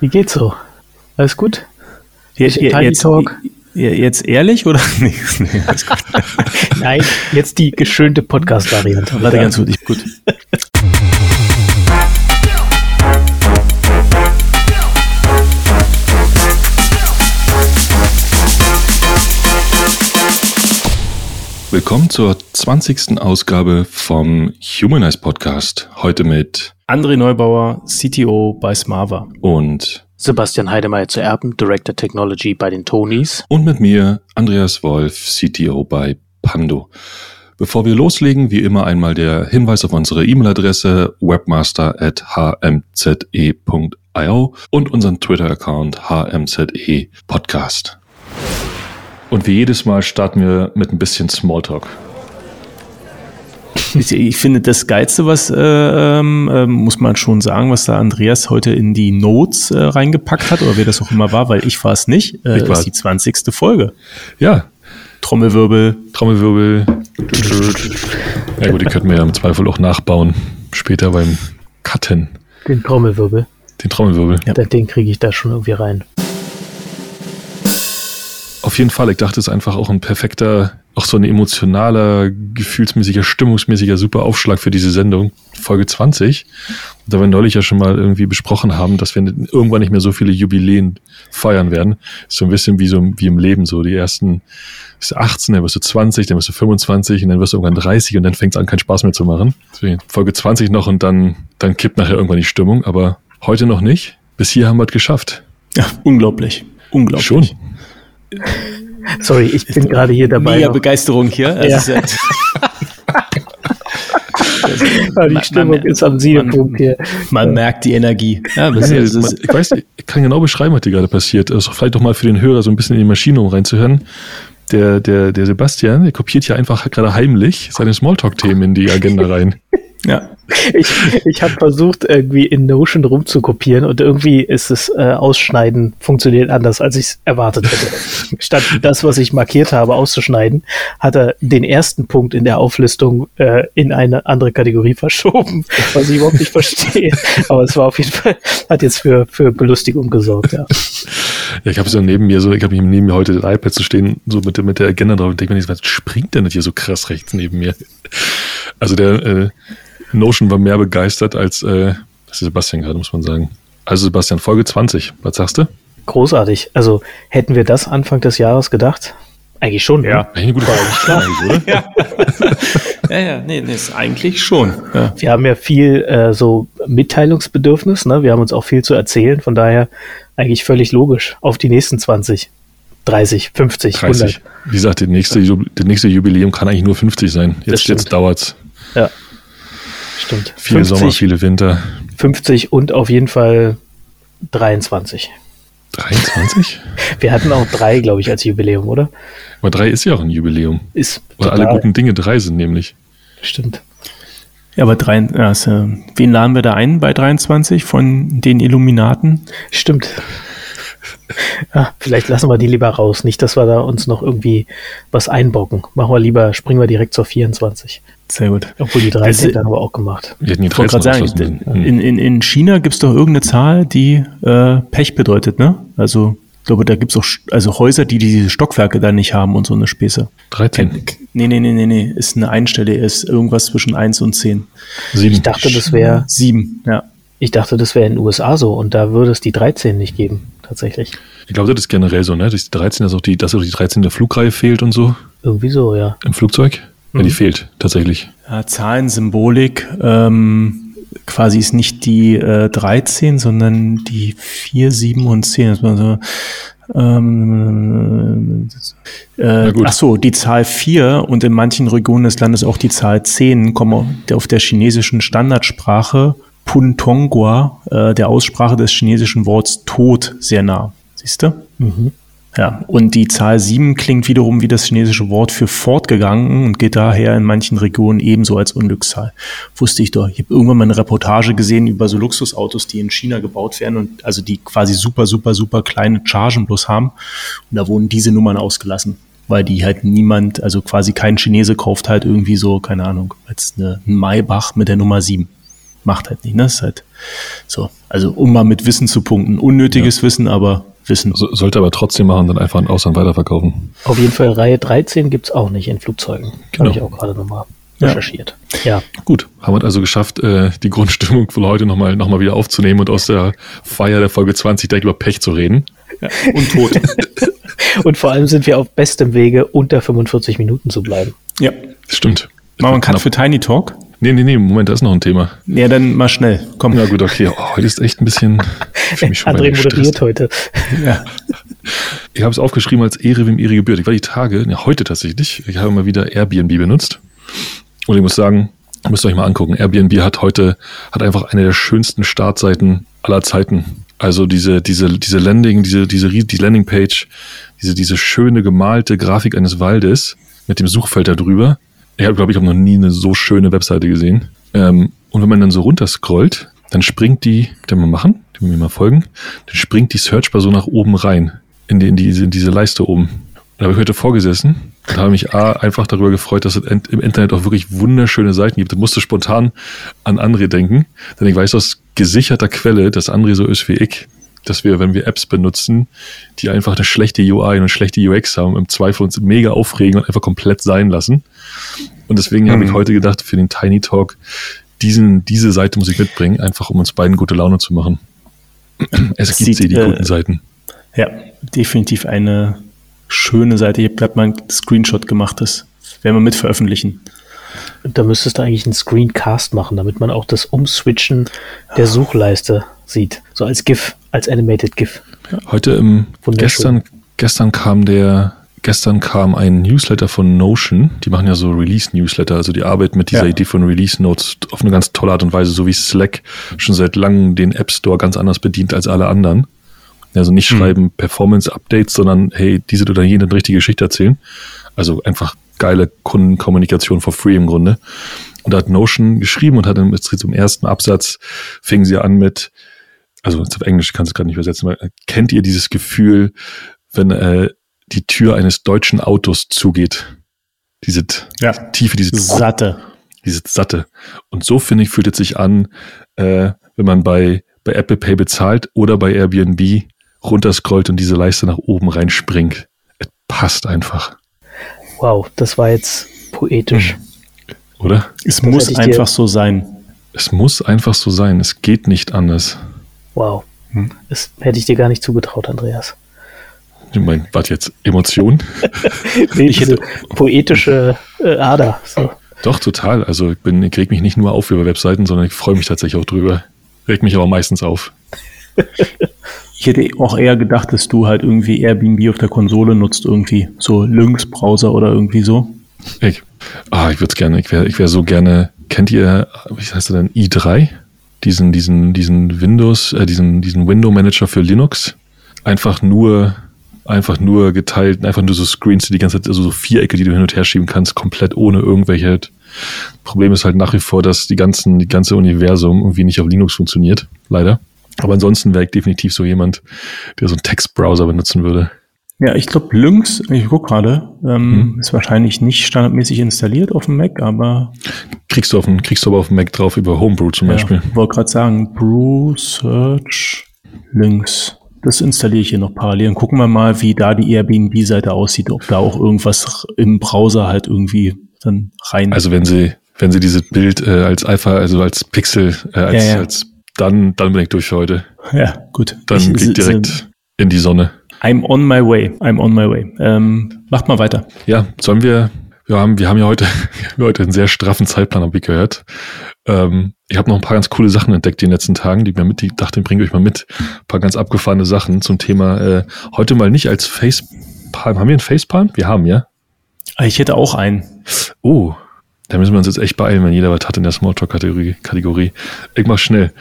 Wie geht's so? Alles gut? Jetzt, jetzt, Talk. jetzt ehrlich oder? nee, nee, alles gut. Nein, jetzt die geschönte Podcast-Variante. Warte ganz gut, ich, gut. Willkommen zur 20. Ausgabe vom Humanize Podcast. Heute mit André Neubauer, CTO bei Smava. Und Sebastian Heidemeyer zu Erben, Director Technology bei den Tonys. Und mit mir Andreas Wolf, CTO bei Pando. Bevor wir loslegen, wie immer einmal der Hinweis auf unsere E-Mail-Adresse webmaster.hmze.io und unseren Twitter-Account hmze podcast. Und wie jedes Mal starten wir mit ein bisschen Smalltalk. Ich, ich finde das Geilste, was äh, ähm, äh, muss man schon sagen, was da Andreas heute in die Notes äh, reingepackt hat, oder wer das auch immer war, weil ich war es nicht, äh, ich war. ist die 20. Folge. Ja. Trommelwirbel. Trommelwirbel. ja gut, die könnten wir ja im Zweifel auch nachbauen. Später beim Cutten. Den Trommelwirbel. Den Trommelwirbel. Ja. Den kriege ich da schon irgendwie rein. Auf jeden Fall. Ich dachte, es ist einfach auch ein perfekter, auch so ein emotionaler, gefühlsmäßiger, stimmungsmäßiger super Aufschlag für diese Sendung. Folge 20. Und da wir neulich ja schon mal irgendwie besprochen haben, dass wir irgendwann nicht mehr so viele Jubiläen feiern werden. Ist so ein bisschen wie so wie im Leben so. Die ersten bist du 18, dann wirst du 20, dann wirst du 25 und dann wirst du irgendwann 30 und dann fängt es an, keinen Spaß mehr zu machen. Deswegen Folge 20 noch und dann, dann kippt nachher irgendwann die Stimmung. Aber heute noch nicht. Bis hier haben wir es geschafft. Ja, unglaublich. Unglaublich. Schon. Sorry, ich bin gerade hier dabei. Mega Begeisterung hier. Ja. Ist, äh, ja, die Stimmung man, ist am Siedepunkt hier. Man merkt die Energie. Ja, das ist, das ist, ich weiß, ich kann genau beschreiben, was hier gerade passiert. Also vielleicht doch mal für den Hörer so ein bisschen in die Maschine, um reinzuhören. Der, der, der Sebastian, der kopiert hier einfach gerade heimlich seine Smalltalk-Themen in die Agenda rein. Ja. Ich, ich habe versucht, irgendwie in Notion rumzukopieren und irgendwie ist es äh, Ausschneiden funktioniert anders, als ich es erwartet hätte. Statt das, was ich markiert habe, auszuschneiden, hat er den ersten Punkt in der Auflistung äh, in eine andere Kategorie verschoben, was ich überhaupt nicht verstehe. Aber es war auf jeden Fall, hat jetzt für, für Belustigung gesorgt, ja. Ja, ich habe so neben mir so, ich habe neben mir heute das iPad zu stehen, so mit, mit der Agenda drauf und denke mir, was springt denn das hier so krass rechts neben mir? Also der, äh, Notion war mehr begeistert als äh, das ist Sebastian gerade, muss man sagen. Also Sebastian, Folge 20, was sagst du? Großartig. Also hätten wir das Anfang des Jahres gedacht? Eigentlich schon. Ja, ne? eine gute Frage, oder? ja. ja, ja, nee, nee, ist eigentlich schon. Ja. Wir haben ja viel äh, so Mitteilungsbedürfnis, ne? Wir haben uns auch viel zu erzählen, von daher eigentlich völlig logisch. Auf die nächsten 20, 30, 50, 30. 100. Wie gesagt, der nächste, nächste Jubiläum kann eigentlich nur 50 sein. Jetzt, jetzt dauert's. Ja. Stimmt. Viele 50, Sommer, viele Winter. 50 und auf jeden Fall 23. 23? Wir hatten auch drei, glaube ich, als Jubiläum, oder? Aber drei ist ja auch ein Jubiläum. Ist. Weil alle guten Dinge drei sind nämlich. Stimmt. Ja, aber drei, also, wen laden wir da ein bei 23 von den Illuminaten? Stimmt. Ja, vielleicht lassen wir die lieber raus. Nicht, dass wir da uns noch irgendwie was einbocken. Machen wir lieber, springen wir direkt zur 24. Sehr gut. Obwohl die 13 dann aber auch gemacht. Wir hätten die 13 sagen, in, in, in China gibt es doch irgendeine Zahl, die äh, Pech bedeutet, ne? Also, ich glaube, da gibt es auch also Häuser, die diese Stockwerke da nicht haben und so eine Späße. 13? Nee, nee, nee, nee, nee. Ist eine Einstelle, ist irgendwas zwischen 1 und 10. Sieben. Ich dachte, das wäre. 7, ja. Ich dachte, das wäre in den USA so und da würde es die 13 nicht geben, tatsächlich. Ich glaube, das ist generell so, ne? Die 13, dass auch die, dass auch die 13 der Flugreihe fehlt und so. Irgendwie so, ja. Im Flugzeug? Ja, die mhm. fehlt tatsächlich. Ja, Zahlen, Symbolik, ähm, quasi ist nicht die äh, 13, sondern die 4, 7 und 10. Das war so, ähm, äh, ach so, die Zahl 4 und in manchen Regionen des Landes auch die Zahl 10 kommen auf der chinesischen Standardsprache Puntongua, äh, der Aussprache des chinesischen Worts Tod, sehr nah. Siehst du? Mhm. Ja, und die Zahl 7 klingt wiederum wie das chinesische Wort für fortgegangen und geht daher in manchen Regionen ebenso als Unglückszahl. Wusste ich doch. Ich habe irgendwann mal eine Reportage gesehen über so Luxusautos, die in China gebaut werden und also die quasi super, super, super kleine Chargen bloß haben. Und da wurden diese Nummern ausgelassen, weil die halt niemand, also quasi kein Chinese kauft halt irgendwie so, keine Ahnung, als eine, ein Maybach mit der Nummer 7. Macht halt nicht, ne? Das ist halt So, also um mal mit Wissen zu punkten. Unnötiges ja. Wissen, aber Wissen. So, sollte aber trotzdem machen, dann einfach ein Ausland weiterverkaufen. Auf jeden Fall Reihe 13 gibt es auch nicht in Flugzeugen. Genau. Habe ich auch gerade nochmal recherchiert. Ja. ja. Gut, haben wir also geschafft, äh, die Grundstimmung für heute nochmal noch mal wieder aufzunehmen und aus der Feier der Folge 20 direkt über Pech zu reden. Ja. Und tot. und vor allem sind wir auf bestem Wege, unter 45 Minuten zu bleiben. Ja. Stimmt. Machen wir einen Cut für Tiny Talk? Nee, nee, nee, Moment, da ist noch ein Thema. Ja, dann mal schnell. Komm. Ja, gut, okay. Oh, heute ist echt ein bisschen. Mich schon André moderiert heute. Ja. Ich habe es aufgeschrieben als Ehre, wem Ehre gebührt. Ich war die Tage, ja, heute tatsächlich, ich habe mal wieder Airbnb benutzt. Und ich muss sagen, müsst ihr euch mal angucken. Airbnb hat heute, hat einfach eine der schönsten Startseiten aller Zeiten. Also diese, diese, diese Landing, diese, diese, die Landingpage, diese, diese schöne gemalte Grafik eines Waldes mit dem Suchfeld da drüber. Ich glaube ich, habe noch nie eine so schöne Webseite gesehen. Ähm, und wenn man dann so runterscrollt, dann springt die, kann man machen, die mir mal folgen, dann springt die Searchbar so nach oben rein, in, die, in, diese, in diese Leiste oben. Da habe ich heute vorgesessen und habe mich A, einfach darüber gefreut, dass es im Internet auch wirklich wunderschöne Seiten gibt. Da musste spontan an André denken, denn ich weiß aus gesicherter Quelle, dass André so ist wie ich, dass wir, wenn wir Apps benutzen, die einfach eine schlechte UI und eine schlechte UX haben, im Zweifel uns mega aufregen und einfach komplett sein lassen. Und deswegen mhm. habe ich mhm. heute gedacht, für den Tiny Talk, diesen, diese Seite muss ich mitbringen, einfach um uns beiden gute Laune zu machen. Es gibt sieht, sie, die äh, guten Seiten. Ja, definitiv eine schöne Seite. Ich habe gerade mal einen Screenshot gemacht, das werden wir mit veröffentlichen. Da müsstest du eigentlich einen Screencast machen, damit man auch das Umswitchen der Suchleiste sieht. So als GIF, als Animated GIF. Heute im, gestern, gestern kam der, gestern kam ein Newsletter von Notion. Die machen ja so Release-Newsletter, also die arbeiten mit dieser ja. Idee von Release-Notes auf eine ganz tolle Art und Weise, so wie Slack schon seit langem den App Store ganz anders bedient als alle anderen. Also nicht mhm. schreiben Performance-Updates, sondern hey, diese oder jene richtige Geschichte erzählen. Also einfach geile Kundenkommunikation for free im Grunde. Und da hat Notion geschrieben und hat im, zum ersten Absatz fing sie an mit, also auf Englisch kann es gerade nicht übersetzen, aber kennt ihr dieses Gefühl, wenn äh, die Tür eines deutschen Autos zugeht? Diese ja. Tiefe, diese Satte. Diese Satte. Und so finde ich, fühlt es sich an, äh, wenn man bei, bei Apple Pay bezahlt oder bei Airbnb runterscrollt und diese Leiste nach oben reinspringt. Es passt einfach. Wow, das war jetzt poetisch. Oder? Es das muss einfach so sein. Es muss einfach so sein. Es geht nicht anders. Wow. Hm? Das hätte ich dir gar nicht zugetraut, Andreas. Ich meine, was jetzt? Emotion? nee, ich hätte poetische äh, Ader. So. Doch, total. Also ich, bin, ich reg mich nicht nur auf über Webseiten, sondern ich freue mich tatsächlich auch drüber. Reg mich aber meistens auf. Ich hätte auch eher gedacht, dass du halt irgendwie Airbnb auf der Konsole nutzt, irgendwie so Lynx-Browser oder irgendwie so. Ich, ah, ich würde es gerne, ich wäre ich wär so gerne, kennt ihr, wie heißt der denn, i3? Diesen, diesen, diesen Windows, äh, diesen, diesen Window Manager für Linux. Einfach nur, einfach nur geteilt, einfach nur so Screens, die die ganze Zeit, also so Vierecke, die du hin und her schieben kannst, komplett ohne irgendwelche. Problem ist halt nach wie vor, dass die ganzen, die ganze Universum irgendwie nicht auf Linux funktioniert. Leider. Aber ansonsten wäre ich definitiv so jemand, der so einen Textbrowser benutzen würde. Ja, ich glaube, Lynx, ich gucke gerade, ähm, hm. ist wahrscheinlich nicht standardmäßig installiert auf dem Mac, aber. Kriegst du, auf dem, kriegst du aber auf dem Mac drauf über Homebrew zum ja, Beispiel. Ich wollte gerade sagen, Brew, Search, Lynx. Das installiere ich hier noch parallel und gucken wir mal, wie da die Airbnb-Seite aussieht, ob da auch irgendwas im Browser halt irgendwie dann rein. Also wenn sie, wenn sie dieses Bild äh, als Alpha, also als Pixel, äh, als, ja, ja. als dann, dann bin ich durch heute. Ja, gut. Dann ich, geht direkt in die Sonne. I'm on my way. I'm on my way. Ähm, macht mal weiter. Ja, sollen wir, wir haben, wir haben ja heute, haben heute einen sehr straffen Zeitplan, habe ich gehört. Ähm, ich habe noch ein paar ganz coole Sachen entdeckt in den letzten Tagen, die mir mit, die dachte, bringe ich euch mal mit. Ein paar ganz abgefahrene Sachen zum Thema, äh, heute mal nicht als Facepalm. Haben wir einen Facepalm? Wir haben, ja? Ich hätte auch einen. Oh, da müssen wir uns jetzt echt beeilen, wenn jeder was hat in der Smalltalk-Kategorie. Kategorie. Ich mach schnell.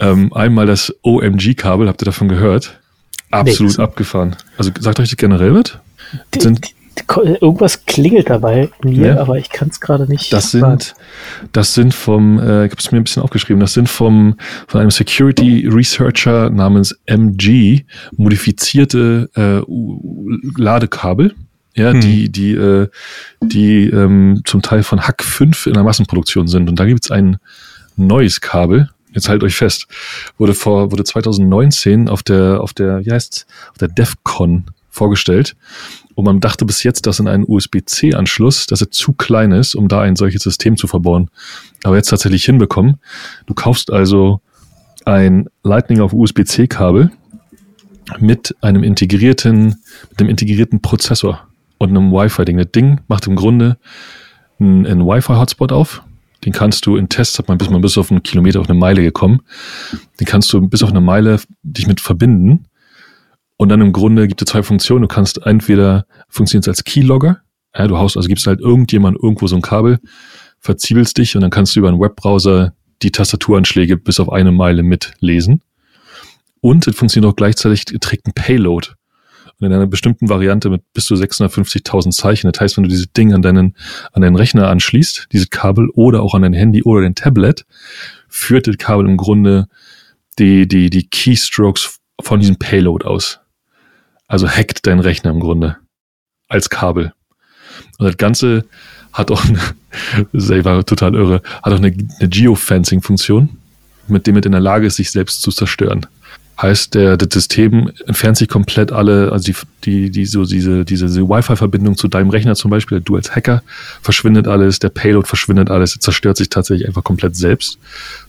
Ähm, einmal das OMG-Kabel, habt ihr davon gehört? Absolut nee. abgefahren. Also sagt euch das generell was? Sind, irgendwas klingelt dabei mir, ja. aber ich kann es gerade nicht. Das sind, das sind vom, äh, ich habe es mir ein bisschen aufgeschrieben, das sind vom von einem Security Researcher namens MG modifizierte äh, Ladekabel ja, hm. die, die, äh, die ähm, zum Teil von Hack 5 in der Massenproduktion sind. Und da gibt es ein neues Kabel, jetzt halt euch fest, wurde vor, wurde 2019 auf der, auf der, wie heißt auf der DEFCON vorgestellt. Und man dachte bis jetzt, dass in einen USB-C-Anschluss, dass er zu klein ist, um da ein solches System zu verbauen. Aber jetzt tatsächlich hinbekommen. Du kaufst also ein Lightning auf USB-C-Kabel mit einem integrierten, mit einem integrierten Prozessor und einem Wi-Fi-Ding. Das Ding macht im Grunde einen, einen Wi-Fi-Hotspot auf. Den kannst du in Tests, hat man bis man bis auf einen Kilometer, auf eine Meile gekommen. Den kannst du bis auf eine Meile dich mit verbinden. Und dann im Grunde gibt es zwei Funktionen. Du kannst entweder funktioniert als Keylogger. Ja, du haust, also gibst halt irgendjemand irgendwo so ein Kabel, verziebelst dich und dann kannst du über einen Webbrowser die Tastaturanschläge bis auf eine Meile mitlesen. Und es funktioniert auch gleichzeitig, trägt ein Payload. Und in einer bestimmten Variante mit bis zu 650.000 Zeichen. Das heißt, wenn du dieses Ding an deinen, an deinen Rechner anschließt, dieses Kabel oder auch an dein Handy oder dein Tablet, führt das Kabel im Grunde die, die, die Keystrokes von diesem Payload aus. Also hackt dein Rechner im Grunde. Als Kabel. Und das Ganze hat auch eine, selber total irre, hat auch eine, eine Geofencing-Funktion, mit dem es in der Lage ist, sich selbst zu zerstören. Heißt, der, das System entfernt sich komplett alle, also die, die, die so diese, diese, diese Wi-Fi-Verbindung zu deinem Rechner zum Beispiel, du als Hacker, verschwindet alles, der Payload verschwindet alles, es zerstört sich tatsächlich einfach komplett selbst,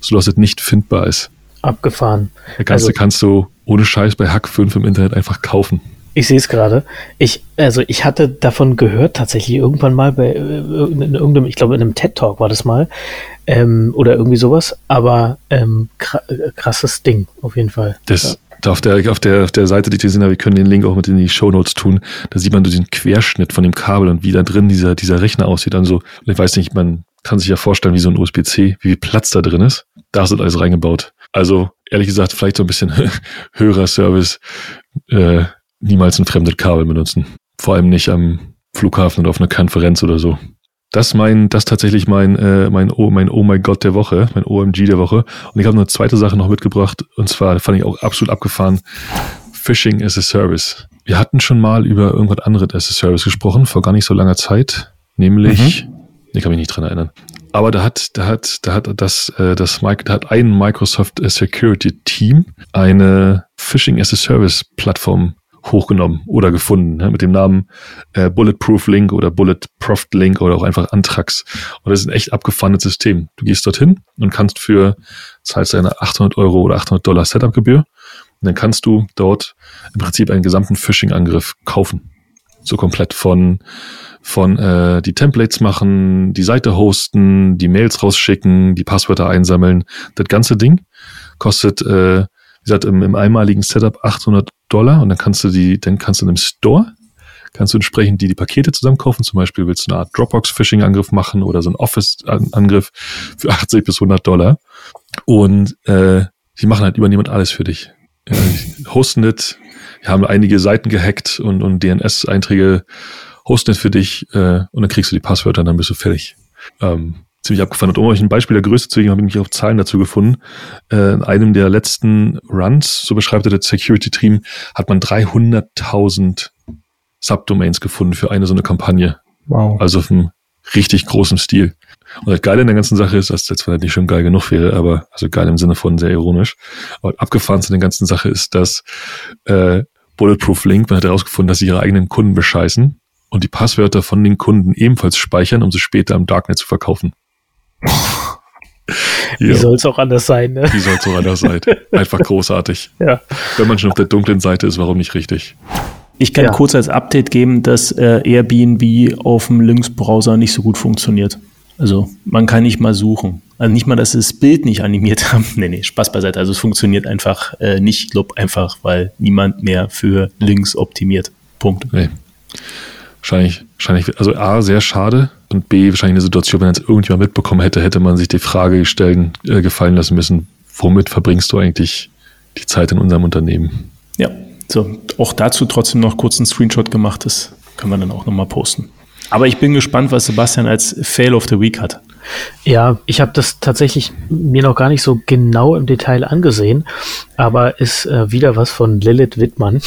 sodass es nicht findbar ist. Abgefahren. Das Ganze also, kannst du ohne Scheiß bei Hack 5 im Internet einfach kaufen. Ich sehe es gerade. Ich, also ich hatte davon gehört, tatsächlich irgendwann mal bei äh, in irgendeinem, ich glaube in einem TED Talk war das mal, ähm, oder irgendwie sowas, aber ähm, krasses Ding, auf jeden Fall. Das, ja. auf, der, auf, der, auf der Seite, die ich gesehen habe, wir können den Link auch mit in die Show Notes tun, da sieht man so den Querschnitt von dem Kabel und wie da drin dieser, dieser Rechner aussieht. Dann so, ich weiß nicht, man kann sich ja vorstellen, wie so ein USB-C, wie viel Platz da drin ist. Da ist alles reingebaut. Also, ehrlich gesagt, vielleicht so ein bisschen höherer Service. Äh, niemals ein fremdes Kabel benutzen. Vor allem nicht am Flughafen oder auf einer Konferenz oder so. Das mein, das tatsächlich mein, äh, mein, oh, mein Oh my God der Woche, mein OMG der Woche. Und ich habe eine zweite Sache noch mitgebracht, und zwar fand ich auch absolut abgefahren. Phishing as a Service. Wir hatten schon mal über irgendwas anderes as a Service gesprochen, vor gar nicht so langer Zeit. Nämlich, mhm. ich kann mich nicht dran erinnern. Aber da hat, da hat, da hat das, äh, das, da hat ein Microsoft Security Team eine Phishing as a Service Plattform hochgenommen oder gefunden ne, mit dem Namen äh, Bulletproof Link oder Bulletproof Link oder auch einfach Antrax. Und das ist ein echt abgefahrenes System. Du gehst dorthin und kannst für, zahlst deine 800 Euro oder 800 Dollar Setup-Gebühr und dann kannst du dort im Prinzip einen gesamten Phishing-Angriff kaufen. So komplett von von äh, die Templates machen, die Seite hosten, die Mails rausschicken, die Passwörter einsammeln. Das ganze Ding kostet äh, wie gesagt, im, im einmaligen Setup 800 Dollar und dann kannst du die, dann kannst du in einem Store, kannst du entsprechend die, die Pakete zusammen kaufen. Zum Beispiel willst du eine Art Dropbox-Phishing-Angriff machen oder so einen Office-Angriff für 80 bis 100 Dollar. Und äh, die machen halt überniemand alles für dich. Ja, it, die haben einige Seiten gehackt und, und DNS-Einträge hosten it für dich äh, und dann kriegst du die Passwörter und dann bist du fertig. Ähm, ziemlich abgefahren. Und um euch ein Beispiel der Größe zu geben, habe ich mich auf Zahlen dazu gefunden. Äh, in einem der letzten Runs, so beschreibt er das Security Team, hat man 300.000 Subdomains gefunden für eine so eine Kampagne. Wow. Also auf einem richtig großen Stil. Und das Geile in der ganzen Sache ist, dass das zwar nicht schon geil genug wäre, aber also geil im Sinne von sehr ironisch. Aber abgefahren zu der ganzen Sache ist, dass äh, Bulletproof Link, man hat herausgefunden, dass sie ihre eigenen Kunden bescheißen und die Passwörter von den Kunden ebenfalls speichern, um sie später im Darknet zu verkaufen. Wie ja. soll es auch anders sein, ne? Wie soll es auch anders sein? Einfach großartig. Ja. Wenn man schon auf der dunklen Seite ist, warum nicht richtig? Ich kann ja. kurz als Update geben, dass äh, Airbnb auf dem Lynx-Browser nicht so gut funktioniert. Also man kann nicht mal suchen. Also nicht mal, dass sie das Bild nicht animiert haben. nee, nee, Spaß beiseite. Also es funktioniert einfach äh, nicht. Ich glaube einfach, weil niemand mehr für Lynx optimiert. Punkt. Nee. Wahrscheinlich, wahrscheinlich, also A, sehr schade und B, wahrscheinlich eine Situation, wenn jetzt irgendjemand mitbekommen hätte, hätte man sich die Frage stellen, äh, gefallen lassen müssen, womit verbringst du eigentlich die Zeit in unserem Unternehmen? Ja, so, auch dazu trotzdem noch kurz einen Screenshot gemacht, das können wir dann auch nochmal posten. Aber ich bin gespannt, was Sebastian als Fail of the Week hat. Ja, ich habe das tatsächlich mir noch gar nicht so genau im Detail angesehen, aber ist äh, wieder was von Lilith Wittmann.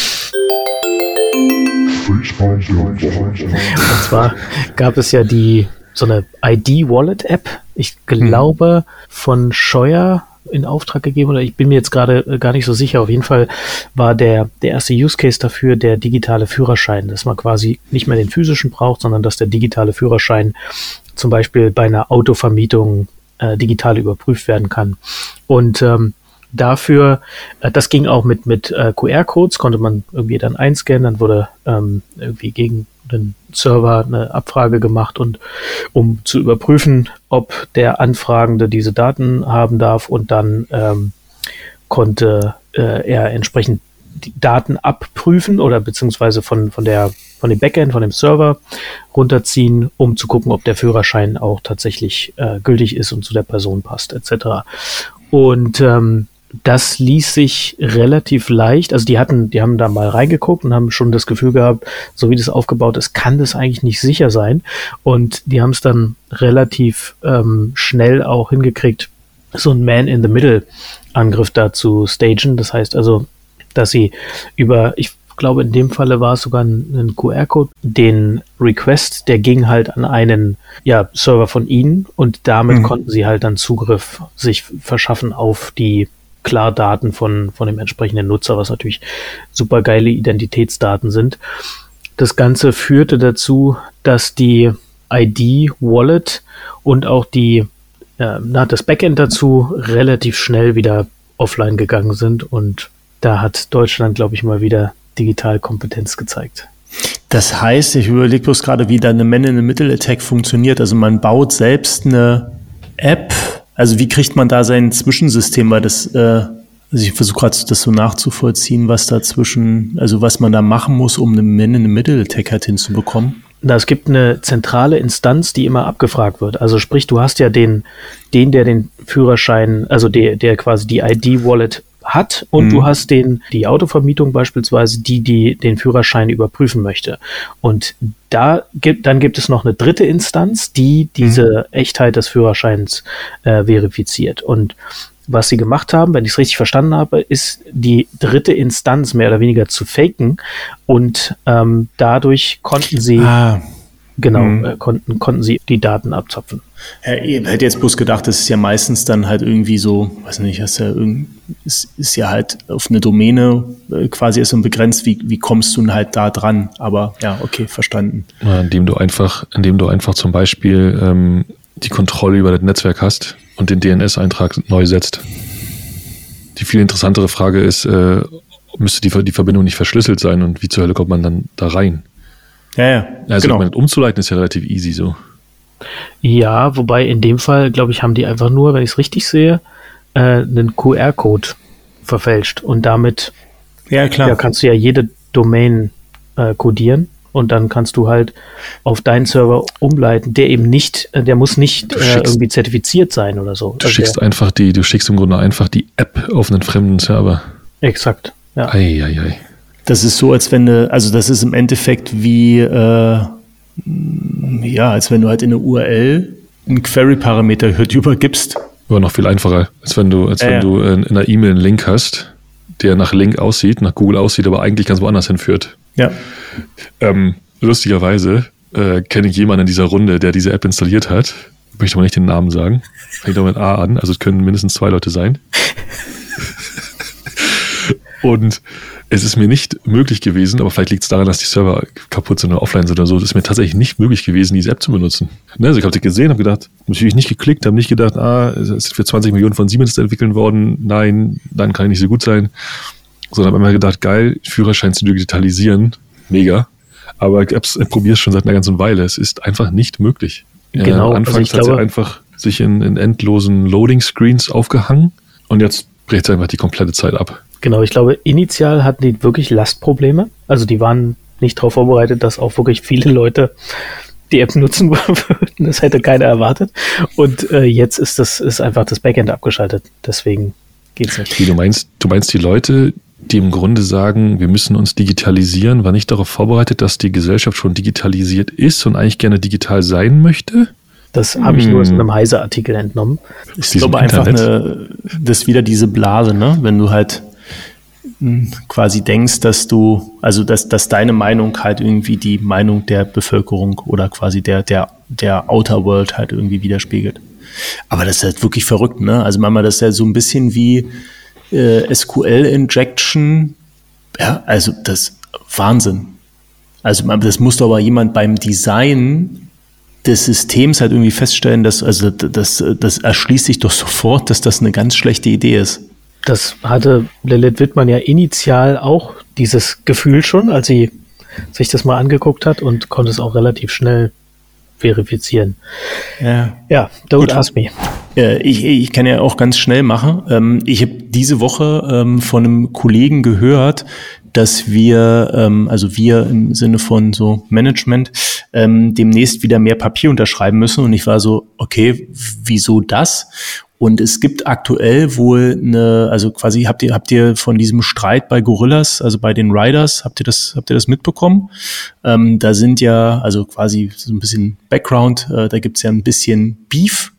Und zwar gab es ja die so eine ID-Wallet-App, ich glaube von Scheuer, in Auftrag gegeben oder ich bin mir jetzt gerade äh, gar nicht so sicher. Auf jeden Fall war der, der erste Use Case dafür der digitale Führerschein, dass man quasi nicht mehr den physischen braucht, sondern dass der digitale Führerschein zum Beispiel bei einer Autovermietung äh, digital überprüft werden kann. Und ähm, dafür, äh, das ging auch mit, mit äh, QR-Codes, konnte man irgendwie dann einscannen, dann wurde ähm, irgendwie gegen den Server eine Abfrage gemacht und um zu überprüfen, ob der Anfragende diese Daten haben darf und dann ähm, konnte äh, er entsprechend die Daten abprüfen oder beziehungsweise von, von der von dem Backend, von dem Server runterziehen, um zu gucken, ob der Führerschein auch tatsächlich äh, gültig ist und zu der Person passt, etc. Und ähm, das ließ sich relativ leicht, also die hatten, die haben da mal reingeguckt und haben schon das Gefühl gehabt, so wie das aufgebaut ist, kann das eigentlich nicht sicher sein. Und die haben es dann relativ ähm, schnell auch hingekriegt, so ein Man-in-the-Middle-Angriff da zu stagen. Das heißt also, dass sie über, ich glaube, in dem Falle war es sogar ein, ein QR-Code, den Request, der ging halt an einen ja, Server von ihnen und damit mhm. konnten sie halt dann Zugriff sich verschaffen auf die Klardaten von, von dem entsprechenden Nutzer, was natürlich super geile Identitätsdaten sind. Das Ganze führte dazu, dass die ID-Wallet und auch die, äh, das Backend dazu relativ schnell wieder offline gegangen sind und da hat Deutschland, glaube ich, mal wieder Digitalkompetenz gezeigt. Das heißt, ich überlege bloß gerade, wie da eine Man-in-the-Middle-Attack funktioniert. Also man baut selbst eine App, also wie kriegt man da sein Zwischensystem, weil das, äh, also ich versuche gerade das so nachzuvollziehen, was dazwischen, also was man da machen muss, um eine Man-in-the-Middle-Attack halt hinzubekommen. Na, es gibt eine zentrale Instanz, die immer abgefragt wird. Also sprich, du hast ja den, den, der den Führerschein, also der, der quasi die ID-Wallet hat und mhm. du hast den, die Autovermietung beispielsweise, die, die den Führerschein überprüfen möchte. Und da gibt, dann gibt es noch eine dritte Instanz, die diese mhm. Echtheit des Führerscheins äh, verifiziert. Und was sie gemacht haben, wenn ich es richtig verstanden habe, ist die dritte Instanz mehr oder weniger zu faken und ähm, dadurch konnten sie ah. Genau mhm. äh, konnten konnten sie die Daten abzapfen. Ja, ich hätte jetzt bloß gedacht, das ist ja meistens dann halt irgendwie so, weiß nicht, hast ja irgend, ist, ist ja halt auf eine Domäne äh, quasi ist so begrenzt, wie, wie kommst du denn halt da dran? Aber ja, okay, verstanden. Ja, indem du einfach, indem du einfach zum Beispiel ähm, die Kontrolle über das Netzwerk hast und den DNS-Eintrag neu setzt. Die viel interessantere Frage ist, äh, müsste die, die Verbindung nicht verschlüsselt sein und wie zur Hölle kommt man dann da rein? Ja, ja. Also genau. umzuleiten ist ja relativ easy so. Ja, wobei in dem Fall, glaube ich, haben die einfach nur, wenn ich es richtig sehe, äh, einen QR-Code verfälscht und damit ja, klar. Ja, kannst du ja jede Domain äh, codieren und dann kannst du halt auf deinen Server umleiten, der eben nicht, äh, der muss nicht äh, irgendwie zertifiziert sein oder so. Du also schickst einfach die, du schickst im Grunde einfach die App auf einen fremden Server. Exakt, ja. Ei, ei, ei. Das ist so, als wenn du, also das ist im Endeffekt wie äh, ja, als wenn du halt in eine URL einen Query-Parameter übergibst. Aber noch viel einfacher, als wenn du, als äh, wenn du in, in einer E-Mail einen Link hast, der nach Link aussieht, nach Google aussieht, aber eigentlich ganz woanders hinführt. Ja. Ähm, lustigerweise äh, kenne ich jemanden in dieser Runde, der diese App installiert hat. Ich möchte aber nicht den Namen sagen. Fängt doch mit A an, also es können mindestens zwei Leute sein. Und es ist mir nicht möglich gewesen, aber vielleicht liegt es daran, dass die Server kaputt sind oder offline sind oder so. Es ist mir tatsächlich nicht möglich gewesen, diese App zu benutzen. Ne, also ich habe sie gesehen, habe gedacht, natürlich nicht geklickt, habe nicht gedacht, ah, es ist für 20 Millionen von Siemens entwickelt worden. Nein, dann kann ich nicht so gut sein. Sondern habe immer gedacht, geil, Führerschein zu digitalisieren. Mega. Aber ich probiere es schon seit einer ganzen Weile. Es ist einfach nicht möglich. Genau. Äh, anfangs also hat sie einfach sich in, in endlosen Loading-Screens aufgehangen und jetzt bricht sie einfach die komplette Zeit ab. Genau, ich glaube, initial hatten die wirklich Lastprobleme. Also die waren nicht darauf vorbereitet, dass auch wirklich viele Leute die App nutzen würden. Das hätte keiner erwartet. Und äh, jetzt ist das ist einfach das Backend abgeschaltet. Deswegen geht's nicht. Wie du meinst, du meinst die Leute, die im Grunde sagen, wir müssen uns digitalisieren, war nicht darauf vorbereitet, dass die Gesellschaft schon digitalisiert ist und eigentlich gerne digital sein möchte? Das habe ich nur aus hm. einem Heise-Artikel entnommen. Ich glaube einfach, eine, das ist wieder diese Blase, ne? Wenn du halt quasi denkst, dass du, also dass, dass deine Meinung halt irgendwie die Meinung der Bevölkerung oder quasi der, der, der Outer World halt irgendwie widerspiegelt. Aber das ist halt wirklich verrückt, ne? Also manchmal das ist ja so ein bisschen wie äh, SQL-Injection. Ja, also das Wahnsinn. Also das musste aber jemand beim Design des Systems halt irgendwie feststellen, dass, also das, das erschließt sich doch sofort, dass das eine ganz schlechte Idee ist. Das hatte Lilith Wittmann ja initial auch dieses Gefühl schon, als sie sich das mal angeguckt hat und konnte es auch relativ schnell verifizieren. Ja, ja don't Gut. ask me. Ich, ich kann ja auch ganz schnell machen. Ähm, ich habe diese Woche ähm, von einem Kollegen gehört, dass wir, ähm, also wir im Sinne von so Management, demnächst wieder mehr Papier unterschreiben müssen. Und ich war so, okay, wieso das? Und es gibt aktuell wohl eine, also quasi habt ihr, habt ihr von diesem Streit bei Gorillas, also bei den Riders, habt ihr das, habt ihr das mitbekommen? Ähm, da sind ja, also quasi so ein bisschen Background, äh, da gibt's ja ein bisschen Beef.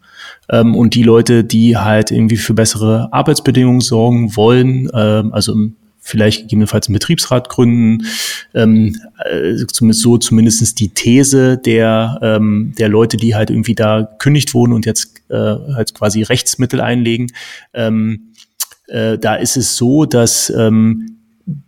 Ähm, und die Leute, die halt irgendwie für bessere Arbeitsbedingungen sorgen wollen, ähm, also im vielleicht gegebenenfalls einen Betriebsrat gründen. Ähm, äh, zumindest so zumindestens die These der, ähm, der Leute, die halt irgendwie da kündigt wurden und jetzt äh, halt quasi Rechtsmittel einlegen. Ähm, äh, da ist es so, dass ähm,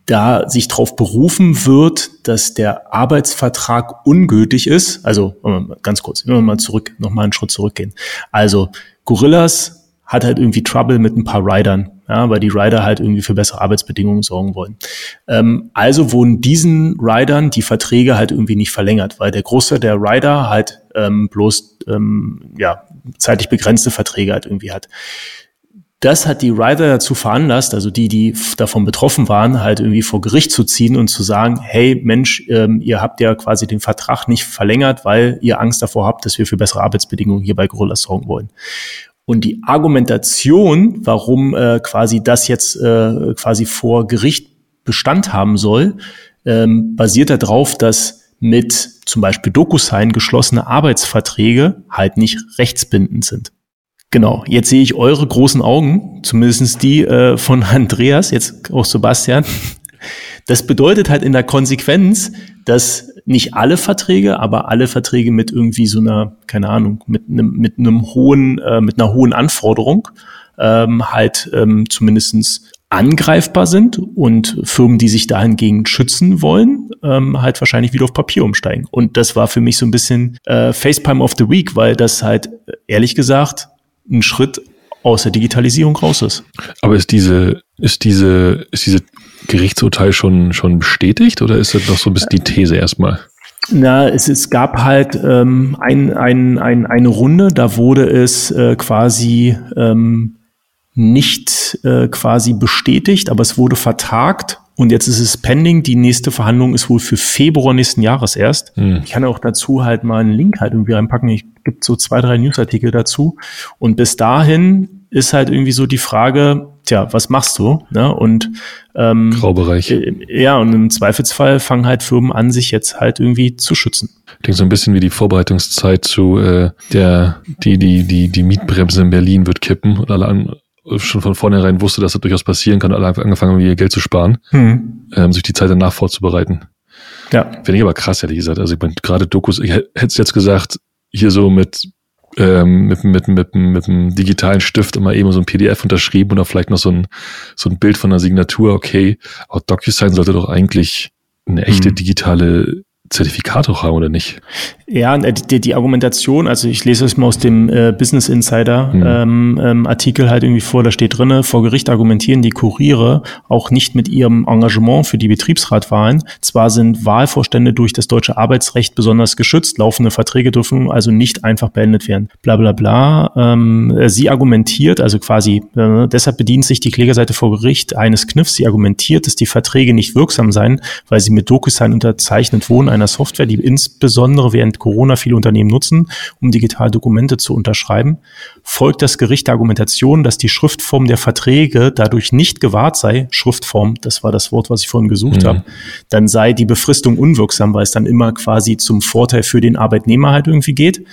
da sich darauf berufen wird, dass der Arbeitsvertrag ungültig ist. Also ganz kurz, wenn wir mal zurück, noch mal einen Schritt zurückgehen. Also Gorillas hat halt irgendwie Trouble mit ein paar Riders ja, weil die Rider halt irgendwie für bessere Arbeitsbedingungen sorgen wollen. Ähm, also wurden diesen Riders die Verträge halt irgendwie nicht verlängert, weil der Großteil der Rider halt ähm, bloß ähm, ja, zeitlich begrenzte Verträge halt irgendwie hat. Das hat die Rider dazu veranlasst, also die, die davon betroffen waren, halt irgendwie vor Gericht zu ziehen und zu sagen, hey Mensch, ähm, ihr habt ja quasi den Vertrag nicht verlängert, weil ihr Angst davor habt, dass wir für bessere Arbeitsbedingungen hier bei Gorillas sorgen wollen. Und die Argumentation, warum äh, quasi das jetzt äh, quasi vor Gericht Bestand haben soll, ähm, basiert darauf, dass mit zum Beispiel DocuSign geschlossene Arbeitsverträge halt nicht rechtsbindend sind. Genau, jetzt sehe ich eure großen Augen, zumindestens die äh, von Andreas, jetzt auch Sebastian. Das bedeutet halt in der Konsequenz, dass nicht alle Verträge, aber alle Verträge mit irgendwie so einer, keine Ahnung, mit einem, mit einem hohen, äh, mit einer hohen Anforderung ähm, halt ähm, zumindestens angreifbar sind und Firmen, die sich dahingegen schützen wollen, ähm, halt wahrscheinlich wieder auf Papier umsteigen. Und das war für mich so ein bisschen äh, Facepalm of the Week, weil das halt ehrlich gesagt ein Schritt aus der Digitalisierung raus ist. Aber ist diese, ist diese, ist diese Gerichtsurteil schon, schon bestätigt oder ist das noch so ein bisschen die These erstmal? Na, es, es gab halt ähm, ein, ein, ein, eine Runde, da wurde es äh, quasi ähm, nicht äh, quasi bestätigt, aber es wurde vertagt und jetzt ist es pending. Die nächste Verhandlung ist wohl für Februar nächsten Jahres erst. Hm. Ich kann auch dazu halt mal einen Link halt irgendwie reinpacken. Ich gibt so zwei, drei Newsartikel dazu. Und bis dahin ist halt irgendwie so die Frage, tja, was machst du? Ne? Und ähm, Graubereich. Äh, ja, und im Zweifelsfall fangen halt Firmen an, sich jetzt halt irgendwie zu schützen. Klingt so ein bisschen wie die Vorbereitungszeit zu äh, der, die, die, die, die Mietbremse in Berlin wird kippen und alle an, schon von vornherein wusste, dass das durchaus passieren kann, alle angefangen haben, ihr Geld zu sparen, hm. ähm, sich die Zeit danach vorzubereiten. Ja. Finde ich aber krass, ehrlich gesagt. Also ich meine, gerade Dokus, ich hätte es jetzt gesagt, hier so mit ähm, mit, mit, mit, mit einem digitalen Stift immer eben so ein PDF unterschrieben oder vielleicht noch so ein, so ein Bild von einer Signatur, okay. Aber DocuSign sollte doch eigentlich eine echte hm. digitale Zertifikat auch haben oder nicht? Ja, äh, die, die Argumentation, also ich lese es mal aus dem äh, Business Insider mhm. ähm, ähm, Artikel halt irgendwie vor, da steht drinne, vor Gericht argumentieren die Kuriere auch nicht mit ihrem Engagement für die Betriebsratwahlen. Zwar sind Wahlvorstände durch das deutsche Arbeitsrecht besonders geschützt, laufende Verträge dürfen also nicht einfach beendet werden. Bla bla bla. Ähm, sie argumentiert, also quasi, äh, deshalb bedient sich die Klägerseite vor Gericht eines Kniffs. Sie argumentiert, dass die Verträge nicht wirksam seien, weil sie mit DocuSign unterzeichnet wurden, einer Software, die insbesondere während Corona viele Unternehmen nutzen, um digital Dokumente zu unterschreiben, folgt das Gericht der Argumentation, dass die Schriftform der Verträge dadurch nicht gewahrt sei, Schriftform, das war das Wort, was ich vorhin gesucht mhm. habe, dann sei die Befristung unwirksam, weil es dann immer quasi zum Vorteil für den Arbeitnehmer halt irgendwie geht.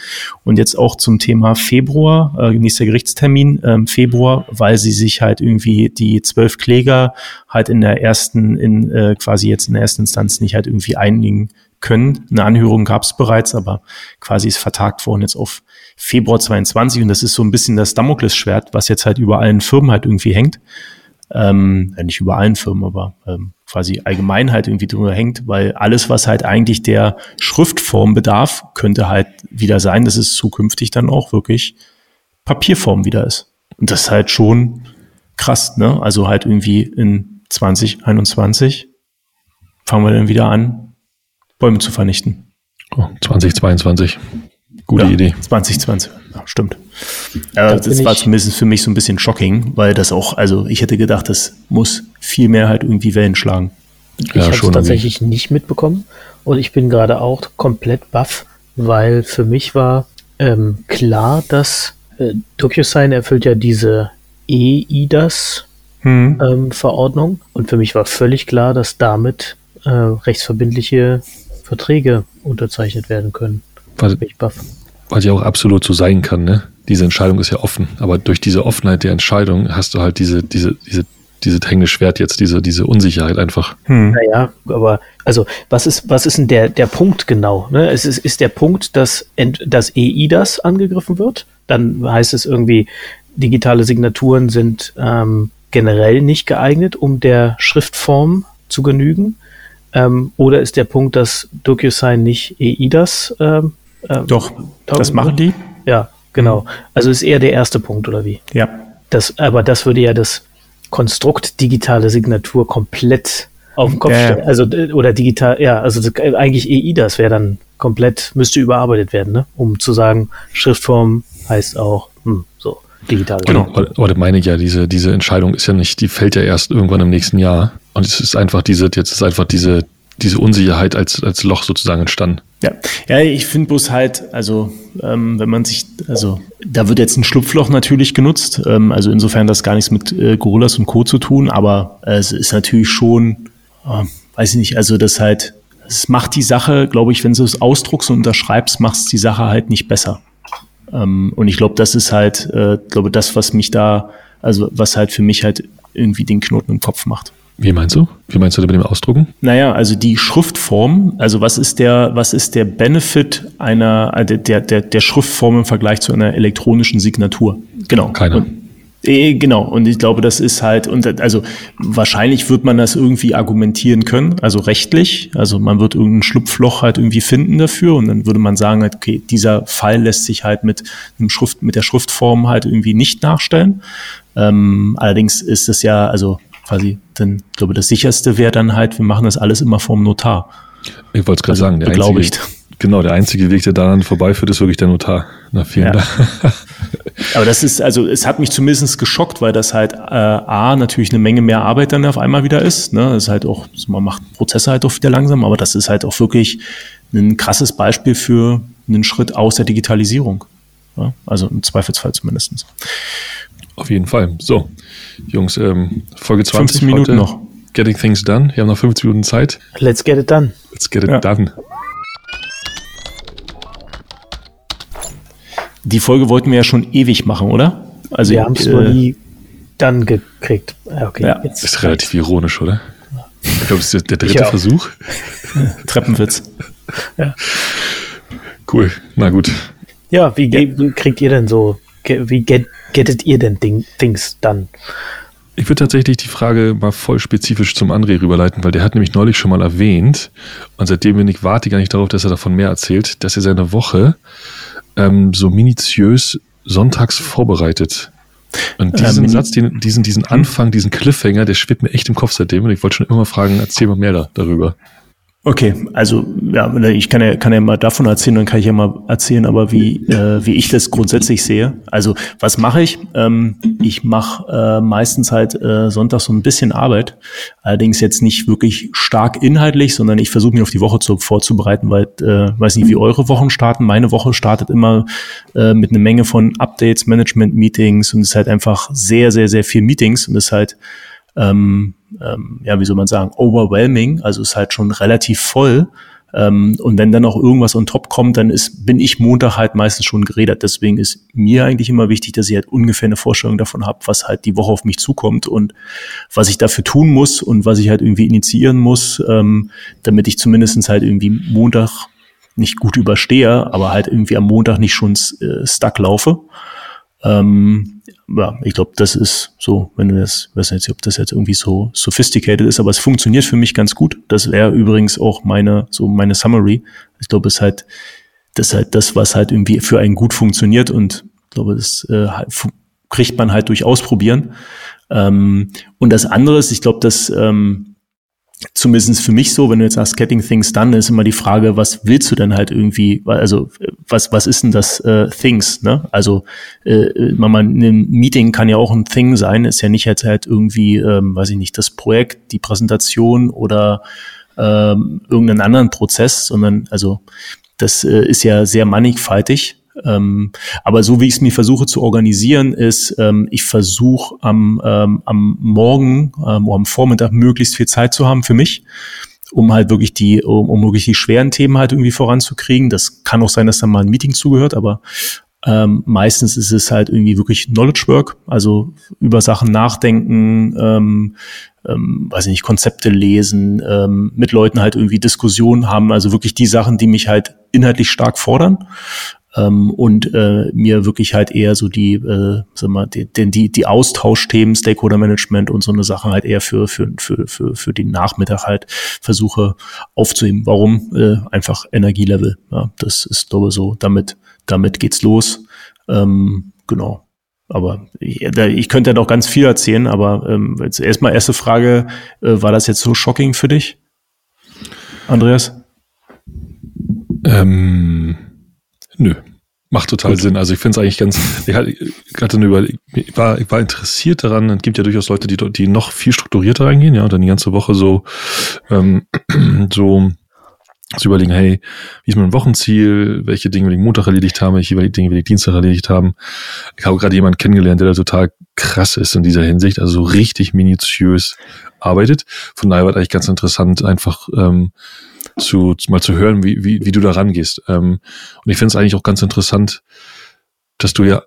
Und jetzt auch zum Thema Februar, äh, nächster Gerichtstermin, äh, Februar, weil sie sich halt irgendwie die zwölf Kläger halt in der ersten, in äh, quasi jetzt in der ersten Instanz nicht halt irgendwie einigen können. Eine Anhörung gab es bereits, aber quasi ist vertagt worden jetzt auf Februar 22 und das ist so ein bisschen das Damoklesschwert, was jetzt halt über allen Firmen halt irgendwie hängt. Ähm, nicht über allen Firmen, aber ähm, quasi allgemein halt irgendwie drüber hängt, weil alles, was halt eigentlich der Schriftform bedarf, könnte halt wieder sein, dass es zukünftig dann auch wirklich Papierform wieder ist. Und das ist halt schon krass, ne? Also halt irgendwie in 2021 fangen wir dann wieder an, Bäume zu vernichten. Oh, 2022. Gute ja, Idee. 2020, ja, stimmt. Ja, das, das war zumindest für mich so ein bisschen shocking, weil das auch, also ich hätte gedacht, das muss viel mehr halt irgendwie Wellen schlagen. Ich ja, habe es tatsächlich nicht mitbekommen und ich bin gerade auch komplett baff, weil für mich war ähm, klar, dass äh, DocuSign erfüllt ja diese EIDAS-Verordnung hm. ähm, und für mich war völlig klar, dass damit äh, rechtsverbindliche Verträge unterzeichnet werden können. Was. Was ja auch absolut so sein kann, ne? Diese Entscheidung ist ja offen, aber durch diese Offenheit der Entscheidung hast du halt diese, diese, diese diese hängende Schwert jetzt, diese, diese Unsicherheit einfach. Hm. Naja, aber also was ist, was ist denn der, der Punkt genau? Ne? Es ist, ist der Punkt, dass, dass EIDAS angegriffen wird. Dann heißt es irgendwie, digitale Signaturen sind ähm, generell nicht geeignet, um der Schriftform zu genügen. Ähm, oder ist der Punkt, dass DocuSign nicht EIDAS ähm, äh, Doch, das machen die. Ja, genau. Also ist eher der erste Punkt, oder wie? Ja. Das, aber das würde ja das Konstrukt digitale Signatur komplett auf den Kopf ja. stellen. Also, oder digital, ja, also das, eigentlich EIDAS wäre dann komplett, müsste überarbeitet werden, ne? Um zu sagen, Schriftform heißt auch, digital. Genau, aber, aber meine ich ja, diese, diese Entscheidung ist ja nicht, die fällt ja erst irgendwann im nächsten Jahr. Und es ist einfach diese, jetzt ist einfach diese, diese Unsicherheit als, als Loch sozusagen entstanden. Ja, ja ich finde bloß halt, also ähm, wenn man sich, also da wird jetzt ein Schlupfloch natürlich genutzt, ähm, also insofern das gar nichts mit äh, Gorillas und Co. zu tun, aber äh, es ist natürlich schon, äh, weiß ich nicht, also das halt, es macht die Sache, glaube ich, wenn du es ausdruckst und unterschreibst, macht es die Sache halt nicht besser. Ähm, und ich glaube, das ist halt, äh, glaube das, was mich da, also was halt für mich halt irgendwie den Knoten im Kopf macht. Wie meinst du? Wie meinst du mit dem Ausdrucken? Naja, also die Schriftform, also was ist der, was ist der Benefit einer, äh, der, der, der Schriftform im Vergleich zu einer elektronischen Signatur? Genau. Keiner. Und, genau. Und ich glaube, das ist halt, und also wahrscheinlich wird man das irgendwie argumentieren können, also rechtlich. Also man wird irgendein Schlupfloch halt irgendwie finden dafür und dann würde man sagen, halt, okay, dieser Fall lässt sich halt mit einem Schrift, mit der Schriftform halt irgendwie nicht nachstellen. Ähm, allerdings ist es ja, also quasi, dann, ich glaube, das sicherste wäre dann halt, wir machen das alles immer vom Notar. Ich wollte es gerade also, sagen, der beglaubigt. Einzige, genau, der einzige Weg, der daran vorbeiführt, ist wirklich der Notar. Na, vielen ja. Dank. Aber das ist, also es hat mich zumindest geschockt, weil das halt äh, A, natürlich eine Menge mehr Arbeit dann auf einmal wieder ist. Ne? Das ist halt auch, man macht Prozesse halt auch wieder langsam, aber das ist halt auch wirklich ein krasses Beispiel für einen Schritt aus der Digitalisierung. Ja? Also im Zweifelsfall zumindest. Auf jeden Fall. So, Jungs, ähm, Folge 20 15 Minuten noch. Getting Things Done. Wir haben noch 50 Minuten Zeit. Let's get it done. Let's get it ja. done. Die Folge wollten wir ja schon ewig machen, oder? Also wir haben es äh, nur nie dann gekriegt. Okay, ja. Jetzt ist relativ ironisch, oder? Ich glaube, es ist der dritte Versuch. Treppenwitz. Ja. Cool, na gut. Ja, wie ja. kriegt ihr denn so, wie get, gettet ihr denn Ding, Things dann? Ich würde tatsächlich die Frage mal voll spezifisch zum André rüberleiten, weil der hat nämlich neulich schon mal erwähnt, und seitdem bin ich warte gar nicht darauf, dass er davon mehr erzählt, dass er seine Woche ähm, so minutiös sonntags vorbereitet. Und diesen ähm, Satz, den, diesen, diesen Anfang, diesen Cliffhanger, der schwebt mir echt im Kopf seitdem und ich wollte schon immer fragen, erzähl mal mehr da, darüber. Okay, also ja, ich kann ja, kann ja mal davon erzählen, dann kann ich ja mal erzählen, aber wie, äh, wie ich das grundsätzlich sehe. Also was mache ich? Ähm, ich mache äh, meistens halt äh, Sonntag so ein bisschen Arbeit, allerdings jetzt nicht wirklich stark inhaltlich, sondern ich versuche mich auf die Woche zu, vorzubereiten, weil äh, weiß nicht, wie eure Wochen starten. Meine Woche startet immer äh, mit einer Menge von Updates, Management-Meetings und es ist halt einfach sehr, sehr, sehr viel Meetings und es ist halt ähm, ähm, ja, wie soll man sagen, overwhelming, also ist halt schon relativ voll. Ähm, und wenn dann noch irgendwas on top kommt, dann ist, bin ich Montag halt meistens schon geredet. Deswegen ist mir eigentlich immer wichtig, dass ich halt ungefähr eine Vorstellung davon habe, was halt die Woche auf mich zukommt und was ich dafür tun muss und was ich halt irgendwie initiieren muss, ähm, damit ich zumindestens halt irgendwie Montag nicht gut überstehe, aber halt irgendwie am Montag nicht schon äh, stuck laufe. Ähm, ja, ich glaube, das ist so, wenn du das, weiß nicht, ob das jetzt irgendwie so sophisticated ist, aber es funktioniert für mich ganz gut. Das wäre übrigens auch meine, so meine Summary. Ich glaube, es ist halt, das ist halt das, was halt irgendwie für einen gut funktioniert und ich glaube, das äh, kriegt man halt durch Ausprobieren. Ähm, und das andere ist, ich glaube, dass ähm, zumindest für mich so, wenn du jetzt sagst Getting Things Done, ist immer die Frage, was willst du denn halt irgendwie, also was, was ist denn das äh, Things, ne? Also äh, man, ein Meeting kann ja auch ein Thing sein, ist ja nicht jetzt halt irgendwie, ähm, weiß ich nicht, das Projekt, die Präsentation oder ähm, irgendeinen anderen Prozess, sondern also das äh, ist ja sehr mannigfaltig ähm, aber so wie ich es mir versuche zu organisieren, ist, ähm, ich versuche am, ähm, am Morgen ähm, oder am Vormittag möglichst viel Zeit zu haben für mich um halt wirklich die, um, um wirklich die schweren Themen halt irgendwie voranzukriegen. Das kann auch sein, dass da mal ein Meeting zugehört, aber ähm, meistens ist es halt irgendwie wirklich Knowledge Work, also über Sachen nachdenken, ähm, ähm, weiß ich nicht, Konzepte lesen, ähm, mit Leuten halt irgendwie Diskussionen haben, also wirklich die Sachen, die mich halt inhaltlich stark fordern ähm, und äh, mir wirklich halt eher so die, äh, sag mal, die, die, die Austauschthemen, Stakeholder Management und so eine Sache halt eher für, für, für, für, für den Nachmittag halt versuche aufzuheben. Warum? Äh, einfach Energielevel. Ja, das ist, glaube ich, so, damit, damit geht's los. Ähm, genau. Aber ich, ich könnte ja noch ganz viel erzählen, aber ähm, jetzt erstmal erste Frage, äh, war das jetzt so shocking für dich? Andreas? Ähm, nö. Macht total Gut. Sinn. Also ich finde es eigentlich ganz, ich hatte eine über, ich war, ich war interessiert daran, es gibt ja durchaus Leute, die, die noch viel strukturierter reingehen, ja, und dann die ganze Woche so, ähm, so, zu überlegen, hey, wie ist mein Wochenziel, welche Dinge will ich Montag erledigt haben, welche Dinge will ich Dienstag erledigt haben. Ich habe gerade jemanden kennengelernt, der da total krass ist in dieser Hinsicht, also so richtig minutiös arbeitet. Von daher war es eigentlich ganz interessant, einfach ähm, zu, mal zu hören, wie, wie, wie du da rangehst. Ähm, und ich finde es eigentlich auch ganz interessant, dass du ja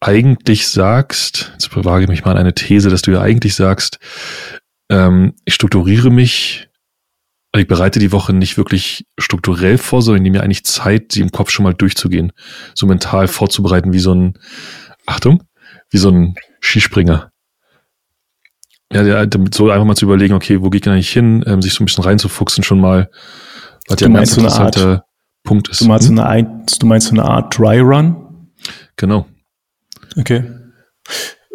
eigentlich sagst, jetzt wage ich mich mal an eine These, dass du ja eigentlich sagst, ähm, ich strukturiere mich, ich bereite die Woche nicht wirklich strukturell vor, sondern nehme mir eigentlich Zeit, sie im Kopf schon mal durchzugehen, so mental vorzubereiten, wie so ein, Achtung, wie so ein Skispringer. Ja, ja, damit so einfach mal zu überlegen, okay, wo gehe ich eigentlich hin, ähm, sich so ein bisschen reinzufuchsen schon mal, was ja ein ganz interessanter Art, Punkt ist. Du meinst, hm? so eine, du meinst so eine Art Dry Run? Genau. Okay.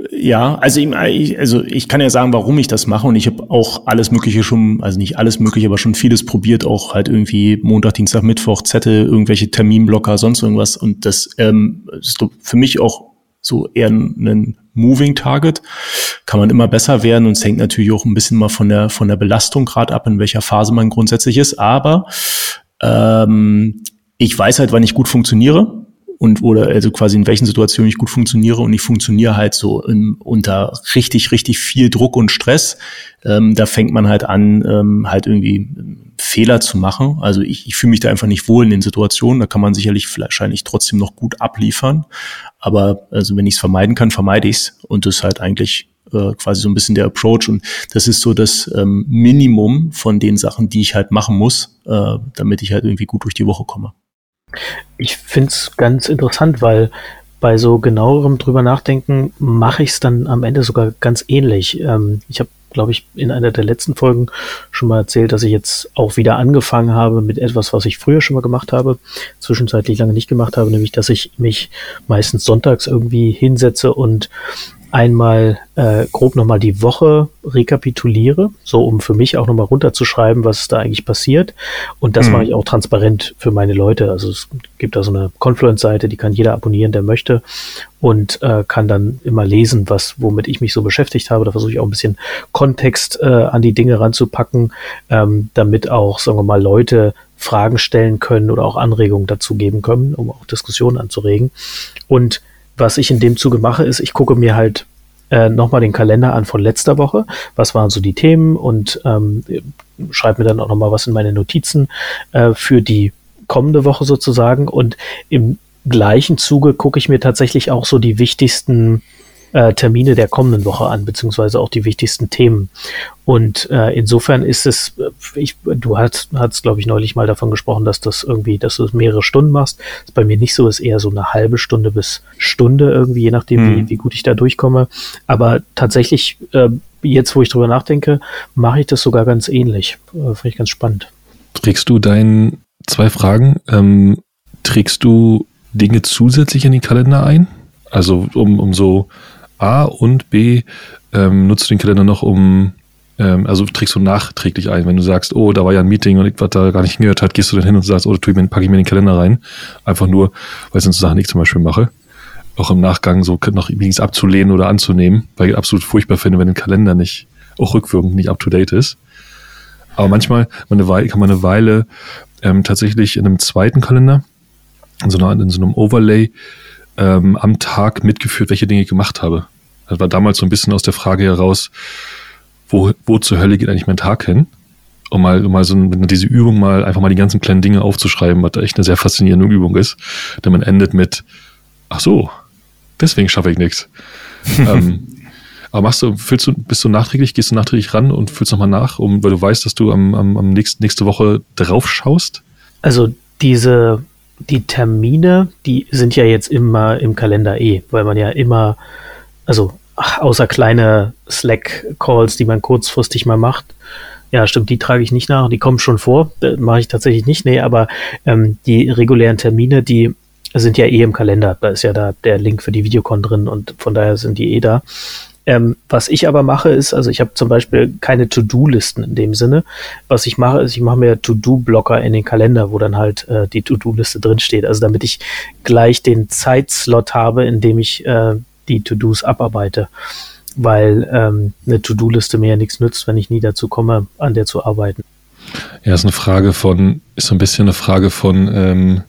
Ja, also ich, also ich kann ja sagen, warum ich das mache und ich habe auch alles Mögliche schon, also nicht alles Mögliche, aber schon vieles probiert, auch halt irgendwie Montag, Dienstag, Mittwoch, Zettel, irgendwelche Terminblocker, sonst irgendwas und das ähm, ist für mich auch so eher ein Moving Target. Kann man immer besser werden und es hängt natürlich auch ein bisschen mal von der, von der Belastung gerade ab, in welcher Phase man grundsätzlich ist. Aber ähm, ich weiß halt, wann ich gut funktioniere und oder also quasi in welchen Situationen ich gut funktioniere und ich funktioniere halt so in, unter richtig, richtig viel Druck und Stress. Ähm, da fängt man halt an, ähm, halt irgendwie Fehler zu machen. Also ich, ich fühle mich da einfach nicht wohl in den Situationen. Da kann man sicherlich wahrscheinlich trotzdem noch gut abliefern. Aber also wenn ich es vermeiden kann, vermeide ich es. Und das ist halt eigentlich äh, quasi so ein bisschen der Approach. Und das ist so das ähm, Minimum von den Sachen, die ich halt machen muss, äh, damit ich halt irgendwie gut durch die Woche komme. Ich finde es ganz interessant, weil bei so genauerem drüber nachdenken mache ich es dann am Ende sogar ganz ähnlich. Ähm, ich habe, glaube ich, in einer der letzten Folgen schon mal erzählt, dass ich jetzt auch wieder angefangen habe mit etwas, was ich früher schon mal gemacht habe, zwischenzeitlich lange nicht gemacht habe, nämlich dass ich mich meistens sonntags irgendwie hinsetze und einmal äh, grob nochmal die Woche rekapituliere, so um für mich auch nochmal runterzuschreiben, was da eigentlich passiert. Und das mhm. mache ich auch transparent für meine Leute. Also es gibt da so eine Confluence-Seite, die kann jeder abonnieren, der möchte und äh, kann dann immer lesen, was womit ich mich so beschäftigt habe. Da versuche ich auch ein bisschen Kontext äh, an die Dinge ranzupacken, ähm, damit auch, sagen wir mal, Leute Fragen stellen können oder auch Anregungen dazu geben können, um auch Diskussionen anzuregen. Und was ich in dem Zuge mache, ist, ich gucke mir halt äh, nochmal den Kalender an von letzter Woche. Was waren so die Themen und ähm, schreibe mir dann auch nochmal was in meine Notizen äh, für die kommende Woche sozusagen. Und im gleichen Zuge gucke ich mir tatsächlich auch so die wichtigsten äh, Termine der kommenden Woche an, beziehungsweise auch die wichtigsten Themen. Und äh, insofern ist es, äh, ich, du hast, hast glaube ich, neulich mal davon gesprochen, dass das irgendwie, dass du es mehrere Stunden machst. Das ist bei mir nicht so, ist eher so eine halbe Stunde bis Stunde irgendwie, je nachdem, hm. wie, wie gut ich da durchkomme. Aber tatsächlich, äh, jetzt wo ich drüber nachdenke, mache ich das sogar ganz ähnlich. Äh, Finde ich ganz spannend. Trägst du deinen, zwei Fragen, ähm, trägst du Dinge zusätzlich in den Kalender ein? Also um, um so A und B ähm, nutzt du den Kalender noch, um, ähm, also trägst du nachträglich ein, wenn du sagst, oh, da war ja ein Meeting und ich was da gar nicht hingehört hat, gehst du dann hin und sagst, oh, mir, packe ich mir den Kalender rein. Einfach nur, weil es sind so Sachen, ich zum Beispiel mache. Auch im Nachgang so noch übrigens abzulehnen oder anzunehmen, weil ich absolut furchtbar finde, wenn ein Kalender nicht, auch rückwirkend nicht up to date ist. Aber manchmal man Weile, kann man eine Weile ähm, tatsächlich in einem zweiten Kalender, in so, einer, in so einem Overlay, ähm, am Tag mitgeführt, welche Dinge ich gemacht habe. Das war damals so ein bisschen aus der Frage heraus, wo, wo zur Hölle geht eigentlich mein Tag hin? Um mal, um mal so diese Übung mal einfach mal die ganzen kleinen Dinge aufzuschreiben, was echt eine sehr faszinierende Übung ist. Denn man endet mit, ach so, deswegen schaffe ich nichts. ähm, aber machst du, füllst du, bist du nachträglich, gehst du nachträglich ran und füllst nochmal nach, um, weil du weißt, dass du am, am, am nächsten, nächste Woche drauf schaust? Also diese die Termine, die sind ja jetzt immer im Kalender eh, weil man ja immer, also außer kleine Slack-Calls, die man kurzfristig mal macht, ja, stimmt, die trage ich nicht nach, die kommen schon vor, mache ich tatsächlich nicht, nee, aber ähm, die regulären Termine, die sind ja eh im Kalender, da ist ja da der Link für die Videocon drin und von daher sind die eh da. Ähm, was ich aber mache, ist, also ich habe zum Beispiel keine To-Do-Listen in dem Sinne. Was ich mache, ist, ich mache mir To-Do-Blocker in den Kalender, wo dann halt äh, die To-Do-Liste drinsteht. Also damit ich gleich den Zeitslot habe, in dem ich äh, die To-Dos abarbeite. Weil ähm, eine To-Do-Liste mir ja nichts nützt, wenn ich nie dazu komme, an der zu arbeiten. Ja, ist eine Frage von, ist so ein bisschen eine Frage von ähm,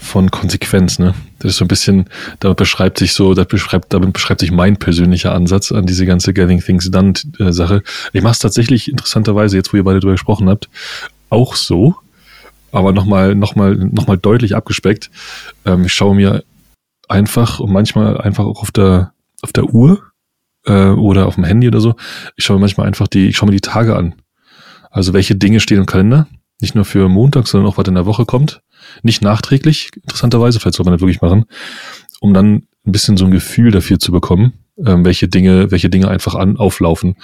von Konsequenz, ne? Das ist so ein bisschen, damit beschreibt sich so, das beschreibt, damit beschreibt sich mein persönlicher Ansatz an diese ganze Getting Things Done äh, Sache. Ich mache es tatsächlich interessanterweise, jetzt wo ihr beide drüber gesprochen habt, auch so, aber nochmal, nochmal, nochmal deutlich abgespeckt. Ähm, ich schaue mir einfach und manchmal einfach auch auf der, auf der Uhr äh, oder auf dem Handy oder so, ich schaue mir manchmal einfach die, ich schaue mir die Tage an. Also welche Dinge stehen im Kalender, nicht nur für Montag, sondern auch was in der Woche kommt nicht nachträglich, interessanterweise, vielleicht soll man das wirklich machen, um dann ein bisschen so ein Gefühl dafür zu bekommen, ähm, welche Dinge, welche Dinge einfach an, auflaufen.